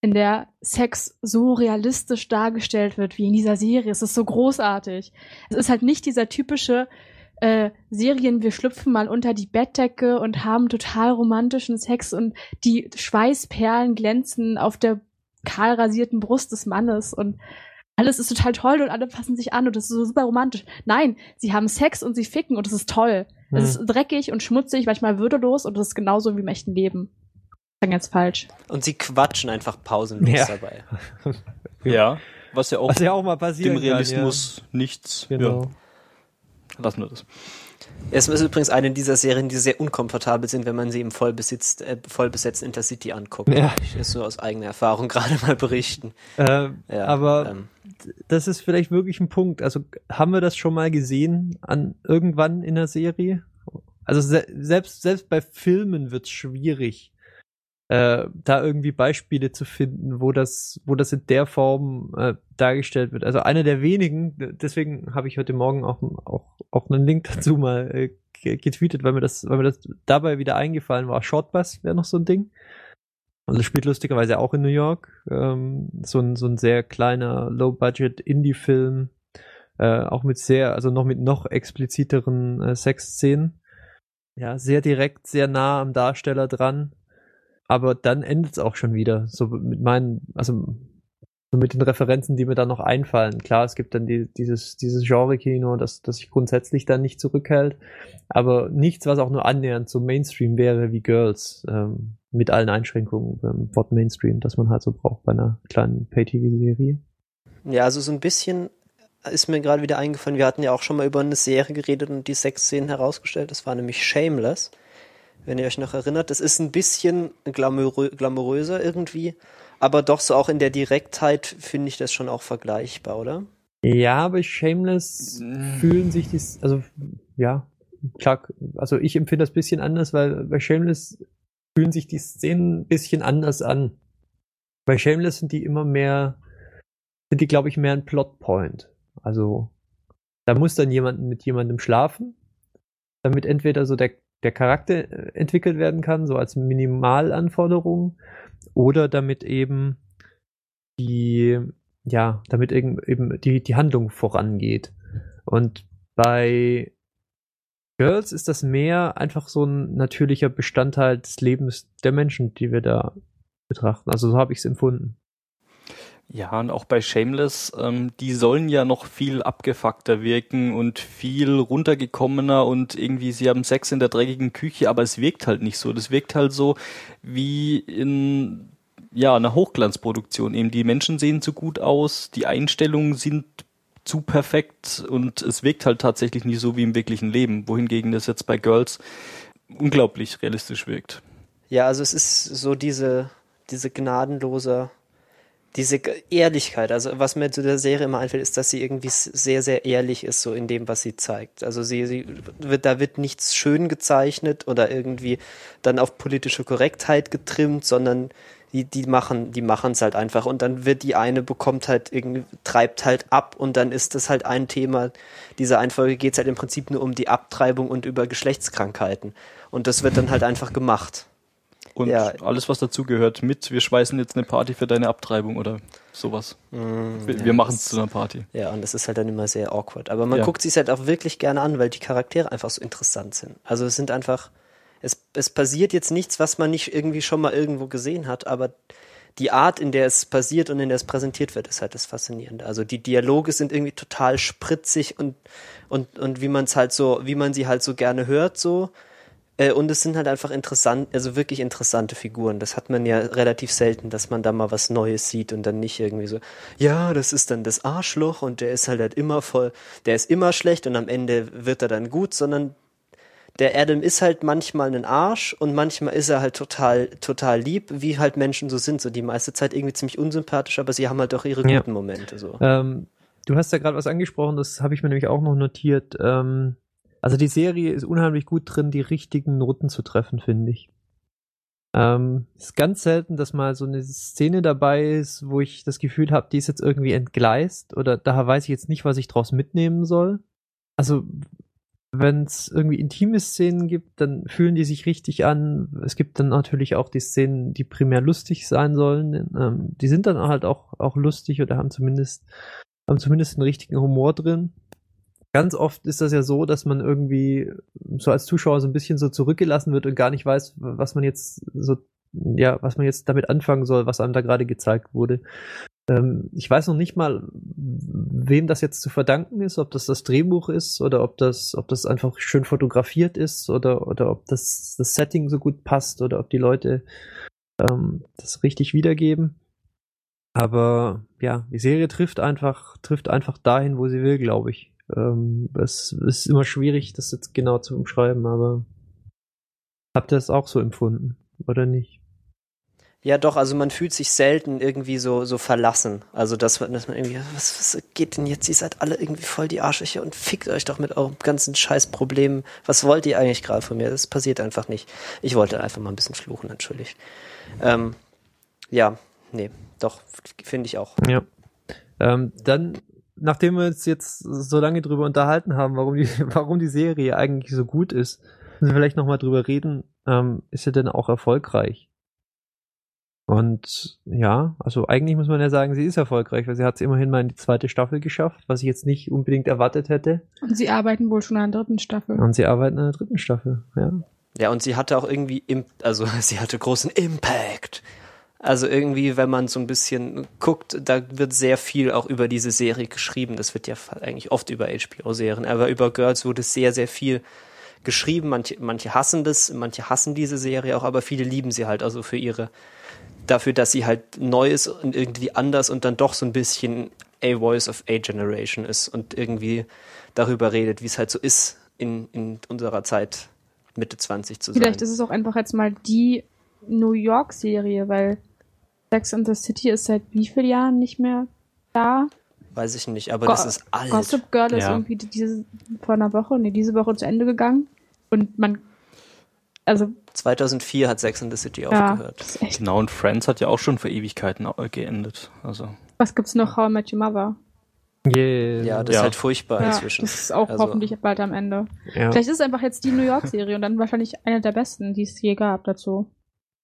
in der Sex so realistisch dargestellt wird wie in dieser Serie. Es ist so großartig. Es ist halt nicht dieser typische äh, Serien, wir schlüpfen mal unter die Bettdecke und haben total romantischen Sex und die Schweißperlen glänzen auf der kahl rasierten Brust des Mannes und alles ist total toll und alle passen sich an und das ist so super romantisch. Nein, sie haben Sex und sie ficken und es ist toll. Hm. Es ist dreckig und schmutzig, manchmal würdelos und es ist genauso wie im echten Leben. Das ist ganz falsch. Und sie quatschen einfach pausenlos Ja. dabei. Ja, was ja auch Was ja auch mal passieren dem Realismus nichts. Kann, ja. Genau. Ja, lassen wir das. Es ist übrigens eine dieser Serien, die sehr unkomfortabel sind, wenn man sie im vollbesitzt, äh, vollbesetzten Intercity anguckt. Ja. Ich das nur aus eigener Erfahrung gerade mal berichten. Ähm, Ja, aber ähm, das ist vielleicht wirklich ein Punkt. Also haben wir das schon mal gesehen an irgendwann in der Serie? Also se selbst selbst bei Filmen wird es schwierig, äh, da irgendwie Beispiele zu finden, wo das wo das in der Form äh, dargestellt wird. Also einer der wenigen. Deswegen habe ich heute Morgen auch auch auch einen Link dazu mal äh, ge- getweetet, weil mir das weil mir das dabei wieder eingefallen war. Shortbus wäre noch so ein Ding. Das spielt lustigerweise auch in New York. Ähm, so, ein, so ein sehr kleiner, low-budget Indie-Film. Äh, auch mit sehr, also noch mit noch expliziteren äh, Sexszenen. Ja, sehr direkt, sehr nah am Darsteller dran. Aber dann endet es auch schon wieder. So mit meinen, also so mit den Referenzen, die mir da noch einfallen. Klar, es gibt dann die, dieses, dieses Genre-Kino, das, das sich grundsätzlich dann nicht zurückhält. Aber nichts, was auch nur annähernd so Mainstream wäre wie Girls. Ähm, mit allen Einschränkungen beim Wort Mainstream, das man halt so braucht bei einer kleinen Pay-TV-Serie. ja, also so ein bisschen ist mir gerade wieder eingefallen, wir hatten ja auch schon mal über eine Serie geredet und die Sexszenen herausgestellt. Das war nämlich Shameless. Wenn ihr euch noch erinnert, das ist ein bisschen glamourö glamouröser irgendwie, aber doch so auch in der Direktheit finde ich das schon auch vergleichbar, oder? Ja, bei Shameless fühlen sich die, also ja, klar, also ich empfinde das bisschen anders, weil bei Shameless fühlen sich die Szenen ein bisschen anders an. Bei Shameless sind die immer mehr, sind die, glaube ich, mehr ein Plotpoint. Also da muss dann jemand mit jemandem schlafen, damit entweder so der, der Charakter äh, entwickelt werden kann, so als Minimalanforderung, oder damit eben die, ja, damit eben, eben die, die Handlung vorangeht. Und bei Girls ist das mehr einfach so ein natürlicher Bestandteil des Lebens der Menschen, die wir da betrachten. Also so habe ich es empfunden. Ja, und auch bei Shameless, ähm, die sollen ja noch viel abgefuckter wirken und viel runtergekommener und irgendwie, sie haben Sex in der dreckigen Küche, aber es wirkt halt nicht so. Das wirkt halt so wie in ja, einer Hochglanzproduktion. Eben die Menschen sehen zu gut aus, die Einstellungen sind zu perfekt und es wirkt halt tatsächlich nicht so wie im wirklichen Leben, wohingegen das jetzt bei Girls unglaublich realistisch wirkt. Ja, also es ist so diese, diese gnadenlose, diese Ehrlichkeit. Also was mir zu der Serie immer einfällt, ist, dass sie irgendwie sehr, sehr ehrlich ist, so in dem, was sie zeigt. Also sie, sie wird, da wird nichts schön gezeichnet oder irgendwie dann auf politische Korrektheit getrimmt, sondern die, die machen, die machen es halt einfach und dann wird die eine bekommt halt irgendwie, treibt halt ab und dann ist das halt ein Thema. Dieser Einfolge geht es halt im Prinzip nur um die Abtreibung und über Geschlechtskrankheiten. Und das wird dann halt einfach gemacht. Und Ja. alles, was dazugehört, mit, wir schweißen jetzt eine Party für deine Abtreibung oder sowas. wir ja, wir machen es zu einer Party. Ja, und das ist halt dann immer sehr awkward. Aber man Ja. guckt sich halt auch wirklich gerne an, weil die Charaktere einfach so interessant sind. Also es sind einfach, es, es passiert jetzt nichts, was man nicht irgendwie schon mal irgendwo gesehen hat, aber die Art, in der es passiert und in der es präsentiert wird, ist halt das Faszinierende. Also die Dialoge sind irgendwie total spritzig und, und, und wie man es halt so, wie man sie halt so gerne hört, so. Äh, Und es sind halt einfach interessant, also wirklich interessante Figuren. Das hat man ja relativ selten, dass man da mal was Neues sieht und dann nicht irgendwie so, ja, das ist dann das Arschloch und der ist halt, halt immer voll, der ist immer schlecht und am Ende wird er dann gut, sondern der Adam ist halt manchmal ein Arsch und manchmal ist er halt total, total lieb, wie halt Menschen so sind. So die meiste Zeit irgendwie ziemlich unsympathisch, aber sie haben halt auch ihre Ja. guten Momente so. Ähm, du hast ja gerade was angesprochen, das habe ich mir nämlich auch noch notiert. Ähm, also die Serie ist unheimlich gut drin, die richtigen Noten zu treffen, finde ich. Ähm, es ist ganz selten, dass mal so eine Szene dabei ist, wo ich das Gefühl habe, die ist jetzt irgendwie entgleist oder da weiß ich jetzt nicht, was ich draus mitnehmen soll. Also wenn es irgendwie intime Szenen gibt, dann fühlen die sich richtig an. Es gibt dann natürlich auch die Szenen, die primär lustig sein sollen. Ähm, die sind dann halt auch, auch lustig oder haben zumindest, haben zumindest einen richtigen Humor drin. Ganz oft ist das ja so, dass man irgendwie so als Zuschauer so ein bisschen so zurückgelassen wird und gar nicht weiß, was man jetzt so, ja, was man jetzt damit anfangen soll, was einem da gerade gezeigt wurde. Ähm, ich weiß noch nicht mal, wem das jetzt zu verdanken ist, ob das das Drehbuch ist oder ob das, ob das einfach schön fotografiert ist oder, oder ob das, das Setting so gut passt oder ob die Leute ähm, das richtig wiedergeben. Aber ja, die Serie trifft einfach, trifft einfach dahin, wo sie will, glaube ich. Ähm, es ist immer schwierig, das jetzt genau zu umschreiben, aber habt ihr das auch so empfunden, oder nicht? Ja, doch, also man fühlt sich selten irgendwie so, so verlassen. Also, dass, dass man irgendwie, was, was geht denn jetzt? Ihr seid alle irgendwie voll die Arschlöcher und fickt euch doch mit eurem ganzen Scheißproblemen. Was wollt ihr eigentlich gerade von mir? Das passiert einfach nicht. Ich wollte einfach mal ein bisschen fluchen, natürlich. Ähm, ja, nee, doch, finde ich auch. Ja. Ähm, dann, nachdem wir uns jetzt so lange drüber unterhalten haben, warum die, warum die Serie eigentlich so gut ist, müssen wir vielleicht nochmal drüber reden, ähm, ist sie denn auch erfolgreich? Und ja, also eigentlich muss man ja sagen, sie ist erfolgreich, weil sie hat es immerhin mal in die zweite Staffel geschafft, was ich jetzt nicht unbedingt erwartet hätte. Und sie arbeiten wohl schon an der dritten Staffel. Und sie arbeiten an der dritten Staffel, ja. Ja, und sie hatte auch irgendwie, also sie hatte großen Impact. Also irgendwie, wenn man so ein bisschen guckt, da wird sehr viel auch über diese Serie geschrieben. Das wird ja eigentlich oft über HBO-Serien, aber über Girls wurde sehr, sehr viel geschrieben. Manche, manche hassen das, manche hassen diese Serie auch, aber viele lieben sie halt also für ihre dafür, dass sie halt neu ist und irgendwie anders und dann doch so ein bisschen a Voice of a Generation ist und irgendwie darüber redet, wie es halt so ist, in, in unserer Zeit Mitte 20 zu sein. Vielleicht ist es auch einfach jetzt mal die New York-Serie, weil Sex and the City ist seit wie vielen Jahren nicht mehr da? Weiß ich nicht, aber Go das ist alt. Gossip Girl ja. ist irgendwie diese, vor einer Woche, nee, diese Woche zu Ende gegangen. Und man also 2004 hat Sex and the City ja, aufgehört. Genau, und Friends hat ja auch schon für Ewigkeiten geendet. Also. Was gibt's noch? How I Met Your Mother? Yeah. Ja, das ja. ist halt furchtbar ja, inzwischen. Das ist auch also. hoffentlich bald am Ende. Ja. Vielleicht ist es einfach jetzt die New York-Serie und dann wahrscheinlich eine der besten, die es je gab dazu.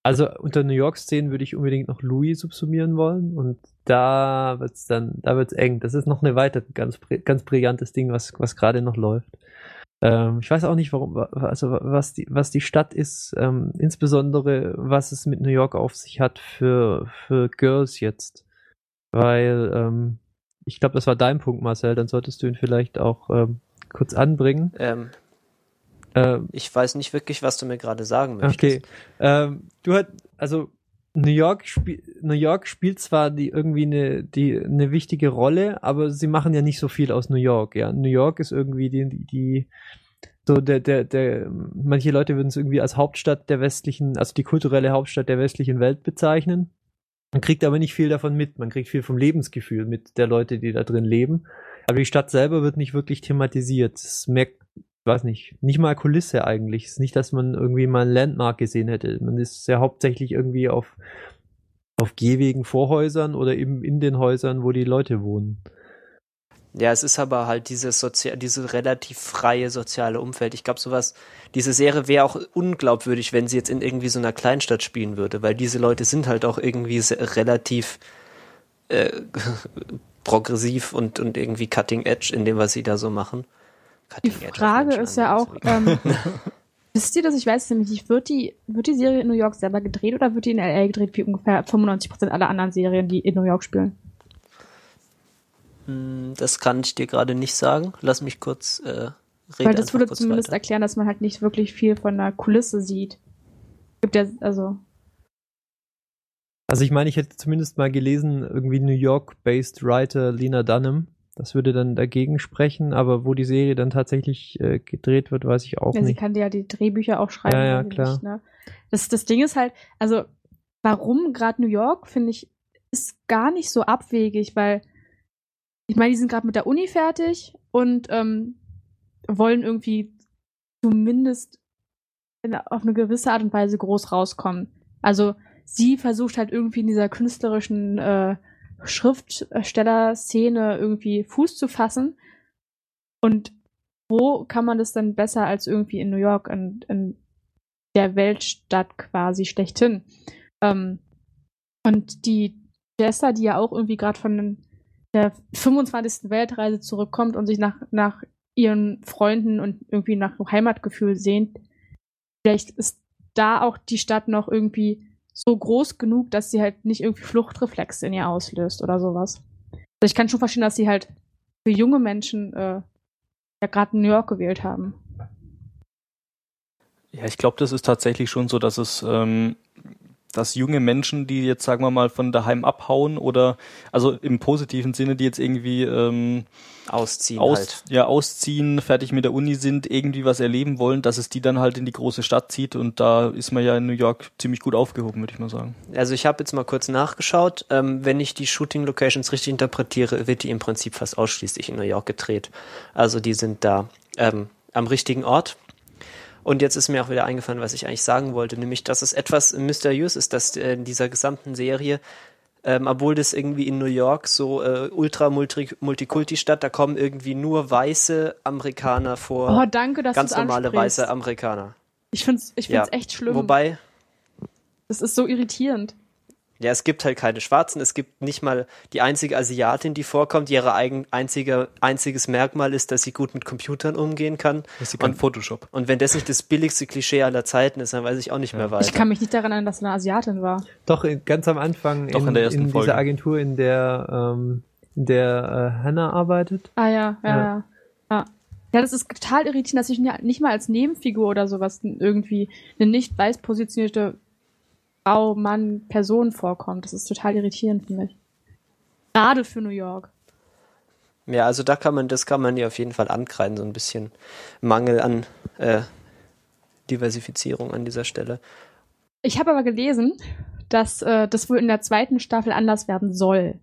Also unter New York-Szenen würde ich unbedingt noch Louis subsumieren wollen und da wird's dann, da wird's eng. Das ist noch eine weitere ganz, ganz brillantes Ding, was, was gerade noch läuft. Ähm, ich weiß auch nicht, warum, also was die, was die Stadt ist, ähm, insbesondere was es mit New York auf sich hat für, für Girls jetzt. Weil, ähm, ich glaube, das war dein Punkt, Marcel, dann solltest du ihn vielleicht auch ähm, kurz anbringen. Ähm, ähm, ich weiß nicht wirklich, was du mir gerade sagen möchtest. Okay. Ähm, du hast, also New York, spiel, New York spielt zwar die irgendwie eine, die, eine wichtige Rolle, aber sie machen ja nicht so viel aus New York, ja. New York ist irgendwie die, die, so der, der, der, manche Leute würden es irgendwie als Hauptstadt der westlichen, also die kulturelle Hauptstadt der westlichen Welt bezeichnen. Man kriegt aber nicht viel davon mit. Man kriegt viel vom Lebensgefühl mit der Leute, die da drin leben. Aber die Stadt selber wird nicht wirklich thematisiert. Es merkt weiß nicht, nicht mal Kulisse eigentlich. Es ist nicht, dass man irgendwie mal ein Landmark gesehen hätte. Man ist ja hauptsächlich irgendwie auf, auf Gehwegen vor Häusern oder eben in den Häusern, wo die Leute wohnen. Ja, es ist aber halt dieses sozial, diese relativ freie soziale Umfeld. Ich glaube, sowas, diese Serie wäre auch unglaubwürdig, wenn sie jetzt in irgendwie so einer Kleinstadt spielen würde, weil diese Leute sind halt auch irgendwie relativ äh, progressiv und, und irgendwie cutting edge in dem, was sie da so machen. Die Frage ist ja auch, ähm, wisst ihr das? Ich weiß es nämlich nicht. Wird die, wird die Serie in New York selber gedreht oder wird die in LA gedreht wie ungefähr 95% aller anderen Serien, die in New York spielen? Hm, das kann ich dir gerade nicht sagen. Lass mich kurz äh, reden. Weil das würde zumindest weiter. erklären, dass man halt nicht wirklich viel von der Kulisse sieht. Gibt ja, also. Also ich meine, ich hätte zumindest mal gelesen, irgendwie New York-based Writer Lena Dunham das würde dann dagegen sprechen, aber wo die Serie dann tatsächlich äh, gedreht wird, weiß ich auch ja, nicht. Sie kann ja die Drehbücher auch schreiben. Ja, ja, klar. Nicht, ne? das, das Ding ist halt, also warum gerade New York, finde ich, ist gar nicht so abwegig, weil ich meine, die sind gerade mit der Uni fertig und ähm, wollen irgendwie zumindest in, auf eine gewisse Art und Weise groß rauskommen. Also sie versucht halt irgendwie in dieser künstlerischen äh, Schriftsteller-Szene irgendwie Fuß zu fassen. Und wo kann man das dann besser als irgendwie in New York, in, in der Weltstadt quasi schlechthin? Ähm, und die Jester, die ja auch irgendwie gerade von der 25. Weltreise zurückkommt und sich nach, nach ihren Freunden und irgendwie nach Heimatgefühl sehnt, vielleicht ist da auch die Stadt noch irgendwie so groß genug, dass sie halt nicht irgendwie Fluchtreflexe in ihr auslöst oder sowas. Also ich kann schon verstehen, dass sie halt für junge Menschen äh, ja gerade New York gewählt haben. Ja, ich glaube, das ist tatsächlich schon so, dass es ähm, dass junge Menschen, die jetzt sagen wir mal von daheim abhauen oder also im positiven Sinne, die jetzt irgendwie ähm, ausziehen aus, halt. ja ausziehen, fertig mit der Uni sind, irgendwie was erleben wollen, dass es die dann halt in die große Stadt zieht und da ist man ja in New York ziemlich gut aufgehoben, würde ich mal sagen. Also ich habe jetzt mal kurz nachgeschaut. Ähm, wenn ich die Shooting Locations richtig interpretiere, wird die im Prinzip fast ausschließlich in New York gedreht. Also die sind da ähm, am richtigen Ort. Und jetzt ist mir auch wieder eingefallen, was ich eigentlich sagen wollte, nämlich, dass es etwas mysteriös ist, dass äh, in dieser gesamten Serie, ähm, obwohl das irgendwie in New York so äh, ultra multikulti-Stadt, da kommen irgendwie nur weiße Amerikaner vor. Oh, danke, dass Ganz normale ansprichst. weiße Amerikaner. Ich find's, ich find's Ja. echt schlimm. Wobei, das ist so irritierend. Ja, es gibt halt keine Schwarzen, es gibt nicht mal die einzige Asiatin, die vorkommt, die ihre eigen, einzige, einziges Merkmal ist, dass sie gut mit Computern umgehen kann. Das ist kein Und- Photoshop. Und wenn das nicht das billigste Klischee aller Zeiten ist, dann weiß ich auch nicht mehr weiter. Ich kann mich nicht daran erinnern, dass sie eine Asiatin war. Doch, in- ganz am Anfang Doch, in, in der ersten in Folge. dieser Agentur, in der, ähm, in der äh, Hannah arbeitet. Ah ja, ja, Ja. ja. Ja, ja das ist total irritierend, dass sich nicht mal als Nebenfigur oder sowas irgendwie eine nicht weiß positionierte Frau, Mann, Person vorkommt. Das ist total irritierend, finde ich. Gerade für New York. Ja, also da kann man, das kann man ja auf jeden Fall ankreiden, so ein bisschen Mangel an äh, Diversifizierung an dieser Stelle. Ich habe aber gelesen, dass äh, das wohl in der zweiten Staffel anders werden soll.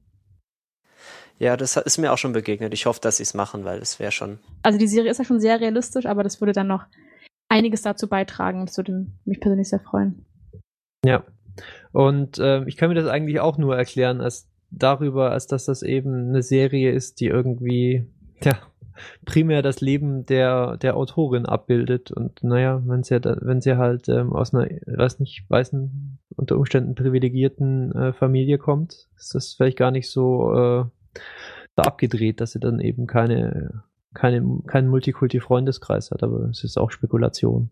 Ja, das ist mir auch schon begegnet. Ich hoffe, dass sie es machen, weil es wäre schon. Also die Serie ist ja schon sehr realistisch, aber das würde dann noch einiges dazu beitragen. Das würde mich persönlich sehr freuen. Ja. Und ähm, ich kann mir das eigentlich auch nur erklären, als darüber, als dass das eben eine Serie ist, die irgendwie ja, primär das Leben der, der Autorin abbildet. Und naja, wenn sie, da, wenn sie halt ähm, aus einer, weiß nicht, weißen, unter Umständen privilegierten äh, Familie kommt, ist das vielleicht gar nicht so, äh, so abgedreht, dass sie dann eben keine, keine, keinen Multikulti-Freundeskreis hat. Aber es ist auch Spekulation.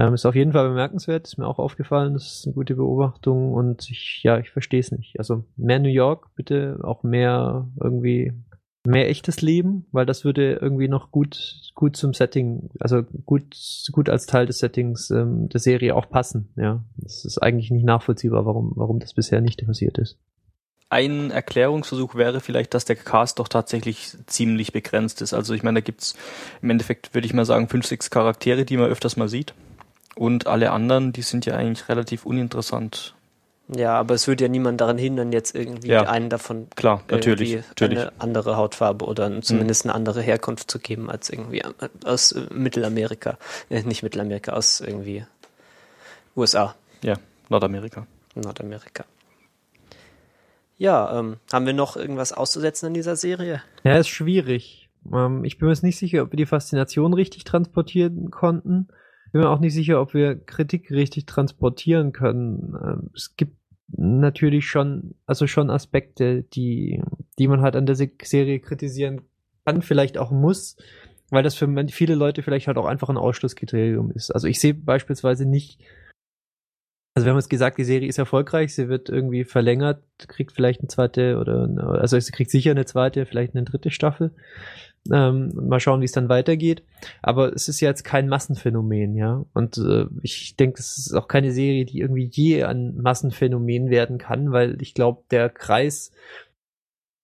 Ähm, ist auf jeden Fall bemerkenswert, ist mir auch aufgefallen, das ist eine gute Beobachtung und ich, ja, ich verstehe es nicht. Also mehr New York, bitte, auch mehr irgendwie, mehr echtes Leben, weil das würde irgendwie noch gut, gut zum Setting, also gut, gut als Teil des Settings ähm, der Serie auch passen, ja. Es ist eigentlich nicht nachvollziehbar, warum, warum das bisher nicht passiert ist. Ein Erklärungsversuch wäre vielleicht, dass der Cast doch tatsächlich ziemlich begrenzt ist. Also ich meine, da gibt's im Endeffekt, würde ich mal sagen, fünf, sechs Charaktere, die man öfters mal sieht. Und alle anderen, die sind ja eigentlich relativ uninteressant. Ja, aber es würde ja niemand daran hindern, jetzt irgendwie Ja. einen davon Klar, natürlich, natürlich. eine andere Hautfarbe oder zumindest eine andere Herkunft zu geben als irgendwie aus äh, Mittelamerika. Äh, nicht Mittelamerika, aus irgendwie USA, Ja, Nordamerika. Nordamerika. Ja, ähm, haben wir noch irgendwas auszusetzen an dieser Serie? Ja, ist schwierig. Ähm, ich bin mir jetzt nicht sicher, ob wir die Faszination richtig transportieren konnten. Bin mir auch nicht sicher, ob wir Kritik richtig transportieren können. Ähm, es gibt natürlich schon, also schon Aspekte, die, die man halt an der Se- Serie kritisieren kann, vielleicht auch muss, weil das für viele Leute vielleicht halt auch einfach ein Ausschlusskriterium ist. Also ich sehe beispielsweise nicht, also wir haben jetzt gesagt, die Serie ist erfolgreich, sie wird irgendwie verlängert, kriegt vielleicht eine zweite oder also sie kriegt sicher eine zweite, vielleicht eine dritte Staffel. Ähm, mal schauen, wie es dann weitergeht. Aber es ist ja jetzt kein Massenphänomen, ja. Und äh, ich denke, es ist auch keine Serie, die irgendwie je ein Massenphänomen werden kann, weil ich glaube, der Kreis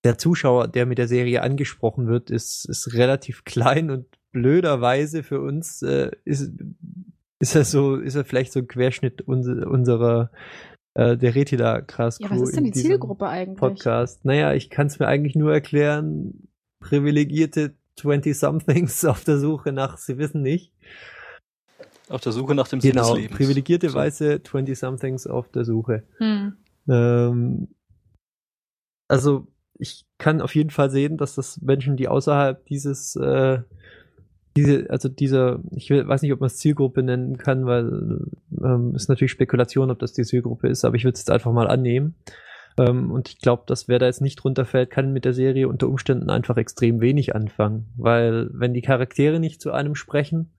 der Zuschauer, der mit der Serie angesprochen wird, ist, ist relativ klein und blöderweise für uns äh, ist, ist er so, ist er vielleicht so ein Querschnitt unser, unserer äh, der Retila Krass Ja, was ist denn die Zielgruppe eigentlich? Podcast. Naja, ich kann es mir eigentlich nur erklären, privilegierte 20-somethings auf der Suche nach, sie wissen nicht. Auf der Suche nach dem Sinn Genau, des Lebens. privilegierte So. weiße 20-somethings auf der Suche. Hm. Ähm, also ich kann auf jeden Fall sehen, dass das Menschen, die außerhalb dieses, äh, diese, also dieser, ich weiß nicht, ob man es Zielgruppe nennen kann, weil ähm, ist natürlich Spekulation, ob das die Zielgruppe ist, aber ich würde es jetzt einfach mal annehmen. Ähm, und ich glaube, dass wer da jetzt nicht runterfällt, kann mit der Serie unter Umständen einfach extrem wenig anfangen, weil wenn die Charaktere nicht zu einem sprechen,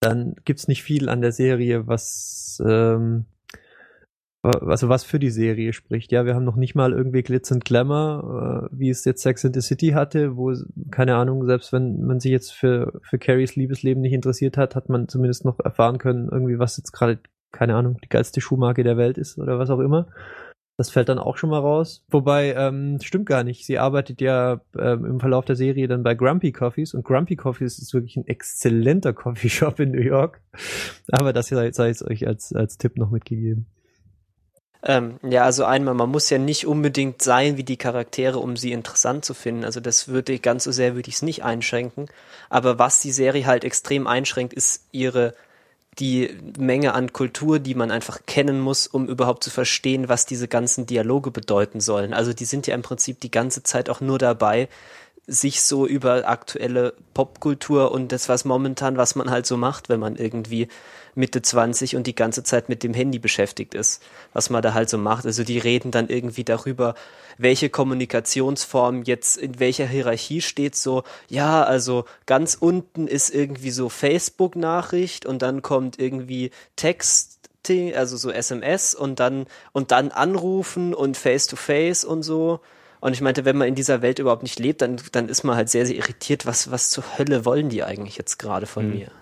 dann gibt's nicht viel an der Serie, was ähm, also was für die Serie spricht. Ja, wir haben noch nicht mal irgendwie Glitz und Glamour, äh, wie es jetzt Sex in the City hatte, wo, keine Ahnung, selbst wenn man sich jetzt für, für Carries Liebesleben nicht interessiert hat, hat man zumindest noch erfahren können, irgendwie, was jetzt gerade, keine Ahnung, die geilste Schuhmarke der Welt ist oder was auch immer. Das fällt dann auch schon mal raus. Wobei, ähm, stimmt gar nicht. Sie arbeitet ja ähm, im Verlauf der Serie dann bei Grumpy Coffees und Grumpy Coffees ist wirklich ein exzellenter Coffeeshop in New York. Aber das sei, es euch als, als Tipp noch mitgegeben. Ähm, ja, also einmal, man muss ja nicht unbedingt sein wie die Charaktere, um sie interessant zu finden. Also das würde ich ganz so sehr würde ich es nicht einschränken. Aber was die Serie halt extrem einschränkt, ist ihre die Menge an Kultur, die man einfach kennen muss, um überhaupt zu verstehen, was diese ganzen Dialoge bedeuten sollen. Also die sind ja im Prinzip die ganze Zeit auch nur dabei, sich so über aktuelle Popkultur und das, was momentan, was man halt so macht, wenn man irgendwie Mitte 20 und die ganze Zeit mit dem Handy beschäftigt ist, was man da halt so macht. Also die reden dann irgendwie darüber, welche Kommunikationsform jetzt in welcher Hierarchie steht, so, ja, also ganz unten ist irgendwie so Facebook-Nachricht und dann kommt irgendwie Text, also so SMS und dann, und dann anrufen und Face-to-Face und so. Und ich meinte, wenn man in dieser Welt überhaupt nicht lebt, dann, dann ist man halt sehr, sehr irritiert, was, was zur Hölle wollen die eigentlich jetzt gerade von Hm. mir?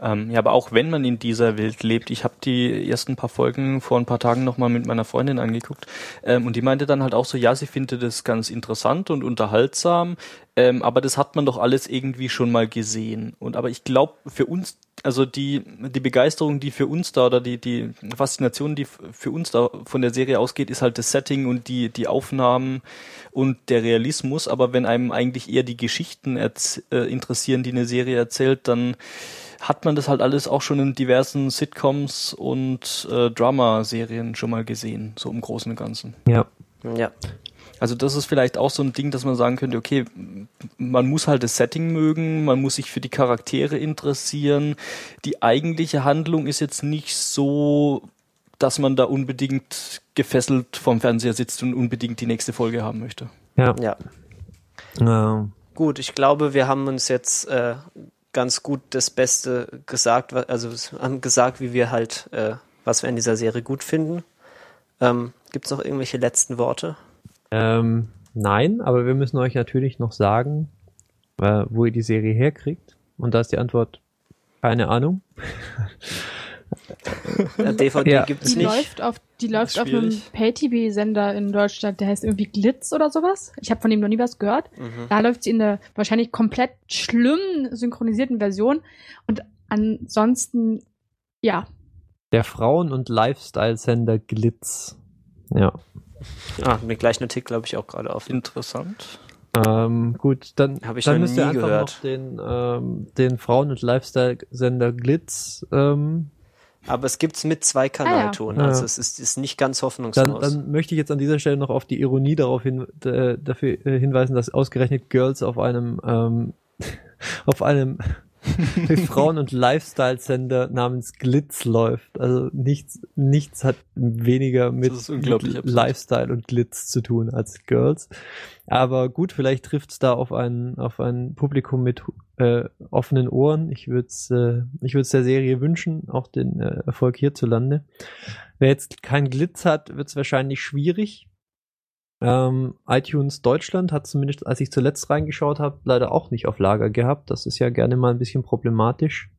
Ähm, ja, aber auch wenn man in dieser Welt lebt, ich habe die ersten paar Folgen vor ein paar Tagen nochmal mit meiner Freundin angeguckt ähm, und die meinte dann halt auch so, ja, sie findet das ganz interessant und unterhaltsam, ähm, aber das hat man doch alles irgendwie schon mal gesehen. Und aber ich glaube, für uns, also die, die Begeisterung, die für uns da oder die, die Faszination, die für uns da von der Serie ausgeht, ist halt das Setting und die, die Aufnahmen und der Realismus. Aber wenn einem eigentlich eher die Geschichten äh, interessieren, die eine Serie erzählt, dann hat man das halt alles auch schon in diversen Sitcoms und äh, Drama-Serien schon mal gesehen, so im Großen und Ganzen. Ja. Ja. Also das ist vielleicht auch so ein Ding, dass man sagen könnte, okay, man muss halt das Setting mögen, man muss sich für die Charaktere interessieren. Die eigentliche Handlung ist jetzt nicht so, dass man da unbedingt gefesselt vorm Fernseher sitzt und unbedingt die nächste Folge haben möchte. Ja. Ja. Ähm, Gut, ich glaube, wir haben uns jetzt äh, ganz gut das Beste gesagt, also haben gesagt, wie wir halt, äh, was wir in dieser Serie gut finden. Ähm, Gibt es noch irgendwelche letzten Worte? ähm, nein, aber wir müssen euch natürlich noch sagen, äh, wo ihr die Serie herkriegt. Und da ist die Antwort keine Ahnung. DVD Ja. gibt es Die nicht. läuft auf, die läuft auf einem. Pay-TV-Sender in Deutschland, der heißt irgendwie Glitz oder sowas. Ich habe von ihm noch nie was gehört. Mhm. Da läuft sie in der wahrscheinlich komplett schlimmen synchronisierten Version. Und ansonsten, ja, Der Frauen- und Lifestyle-Sender Glitz. Ja. Ah, mir gleich notiert, glaube ich, auch gerade auf. Interessant. Ähm, gut, dann, dann noch müsst ihr einfach gehört. noch den, ähm, den Frauen- und Lifestyle-Sender Glitz ähm, Aber es gibt's mit zwei Kanalton, Ja. also Ja. es ist, ist nicht ganz Dann, hoffnungslos. dann möchte ich jetzt an dieser Stelle noch auf die Ironie darauf hin, äh, dafür äh, hinweisen, dass ausgerechnet Girls auf einem ähm, auf einem Frauen- und Lifestyle-Sender namens Glitz läuft. Also nichts, nichts hat weniger mit. Lifestyle und Glitz zu tun als Girls. Aber gut, vielleicht trifft es da auf ein, auf ein Publikum mit äh, offenen Ohren. Ich würde es äh, ich würd's der Serie wünschen, auch den äh, Erfolg hierzulande. Wer jetzt kein Glitz hat, wird es wahrscheinlich schwierig. Ähm, iTunes Deutschland hat zumindest, als ich zuletzt reingeschaut habe, leider auch nicht auf Lager gehabt. Das ist ja gerne mal ein bisschen problematisch.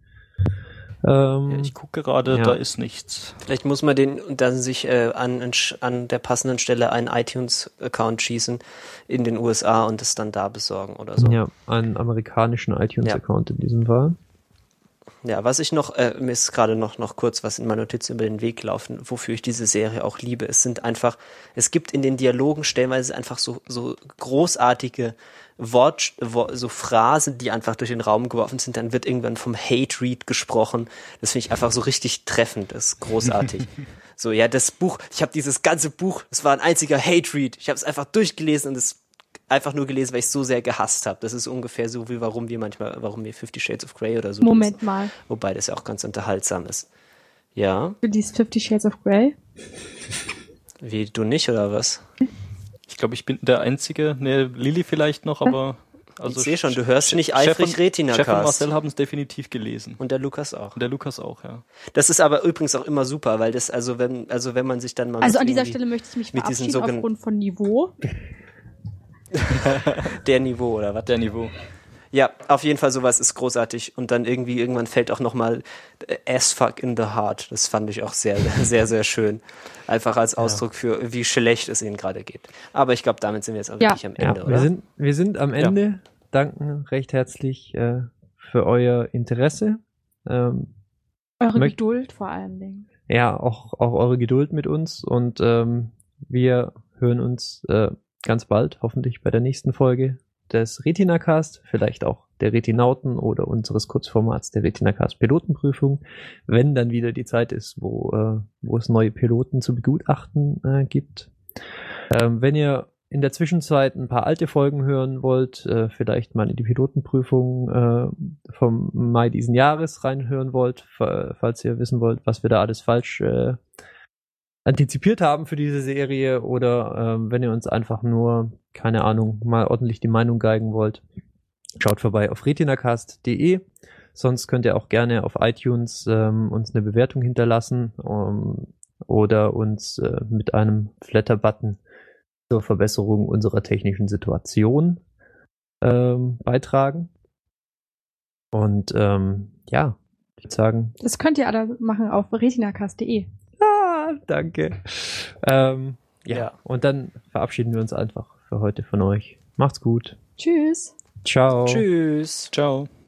Ähm, Ja, ich gucke gerade, Ja. da ist nichts. Vielleicht muss man den dann sich äh, an, an der passenden Stelle einen iTunes-Account schießen in den USA und es dann da besorgen oder so. ja, einen amerikanischen iTunes-Account in diesem Fall. Ja, was ich noch, äh, mir ist gerade noch, noch kurz was in meiner Notiz über den Weg gelaufen, wofür ich diese Serie auch liebe. Es sind einfach, es gibt in den Dialogen stellenweise einfach so, so großartige Wort, Wo- so Phrasen, die einfach durch den Raum geworfen sind. Dann wird irgendwann vom Hate Read gesprochen. Das finde ich einfach so richtig treffend. Das ist großartig. so, ja, das Buch, ich habe dieses ganze Buch, es war ein einziger Hate Read. Ich habe es einfach durchgelesen und es einfach nur gelesen, weil ich es so sehr gehasst habe. Das ist ungefähr so, wie warum wir manchmal, warum wir Fifty Shades of Grey oder so Moment mal. Wobei das ja auch ganz unterhaltsam ist. Ja, Du liest Fifty Shades of Grey? wie du nicht oder was? Ich glaube, ich bin der Einzige, ne, Lilly vielleicht noch, aber also ich sehe schon, du hörst nicht Chef eifrig und- Retina Chef und. Marcel haben es definitiv gelesen. Und der Lukas auch. Und der Lukas auch, ja. Das ist aber übrigens auch immer super, weil das, also wenn, also wenn man sich dann mal Also an dieser Stelle möchte ich mich mit diesen verabschieden aufgrund von Niveau. der Niveau oder was? Der Niveau. Ja, auf jeden Fall sowas ist großartig. Und dann irgendwie irgendwann fällt auch nochmal As fuck in the heart. Das fand ich auch sehr, sehr, sehr schön. Einfach als Ausdruck für, wie schlecht es ihnen gerade geht. Aber ich glaube, damit sind wir jetzt auch Ja. wirklich am Ja, Ende, wir oder? sind, wir sind am Ende. Danken recht herzlich äh, für euer Interesse. Ähm, Eure Möcht- Geduld vor allen Dingen. ja, auch, auch eure Geduld mit uns und ähm, wir hören uns äh, ganz bald, hoffentlich bei der nächsten Folge des Retinacast, vielleicht auch der Retinauten oder unseres Kurzformats der Retinacast Pilotenprüfung, wenn dann wieder die Zeit ist, wo, äh, wo es neue Piloten zu begutachten äh, gibt. Ähm, wenn ihr in der Zwischenzeit ein paar alte Folgen hören wollt, äh, vielleicht mal in die Pilotenprüfung äh, vom Mai diesen Jahres reinhören wollt, fa- falls ihr wissen wollt, was wir da alles falsch äh, antizipiert haben für diese Serie oder ähm, wenn ihr uns einfach nur, keine Ahnung, mal ordentlich die Meinung geigen wollt, schaut vorbei auf retinacast.de. Sonst könnt ihr auch gerne auf iTunes ähm, uns eine Bewertung hinterlassen ähm, oder uns äh, mit einem Flatter-Button zur Verbesserung unserer technischen Situation ähm, beitragen. Und ähm, ja, ich würde sagen, Das könnt ihr alle machen auf retinacast.de. danke. Ähm, ja. Ja. und dann verabschieden wir uns einfach für heute von euch. Macht's gut. Tschüss. Ciao. Tschüss. Ciao.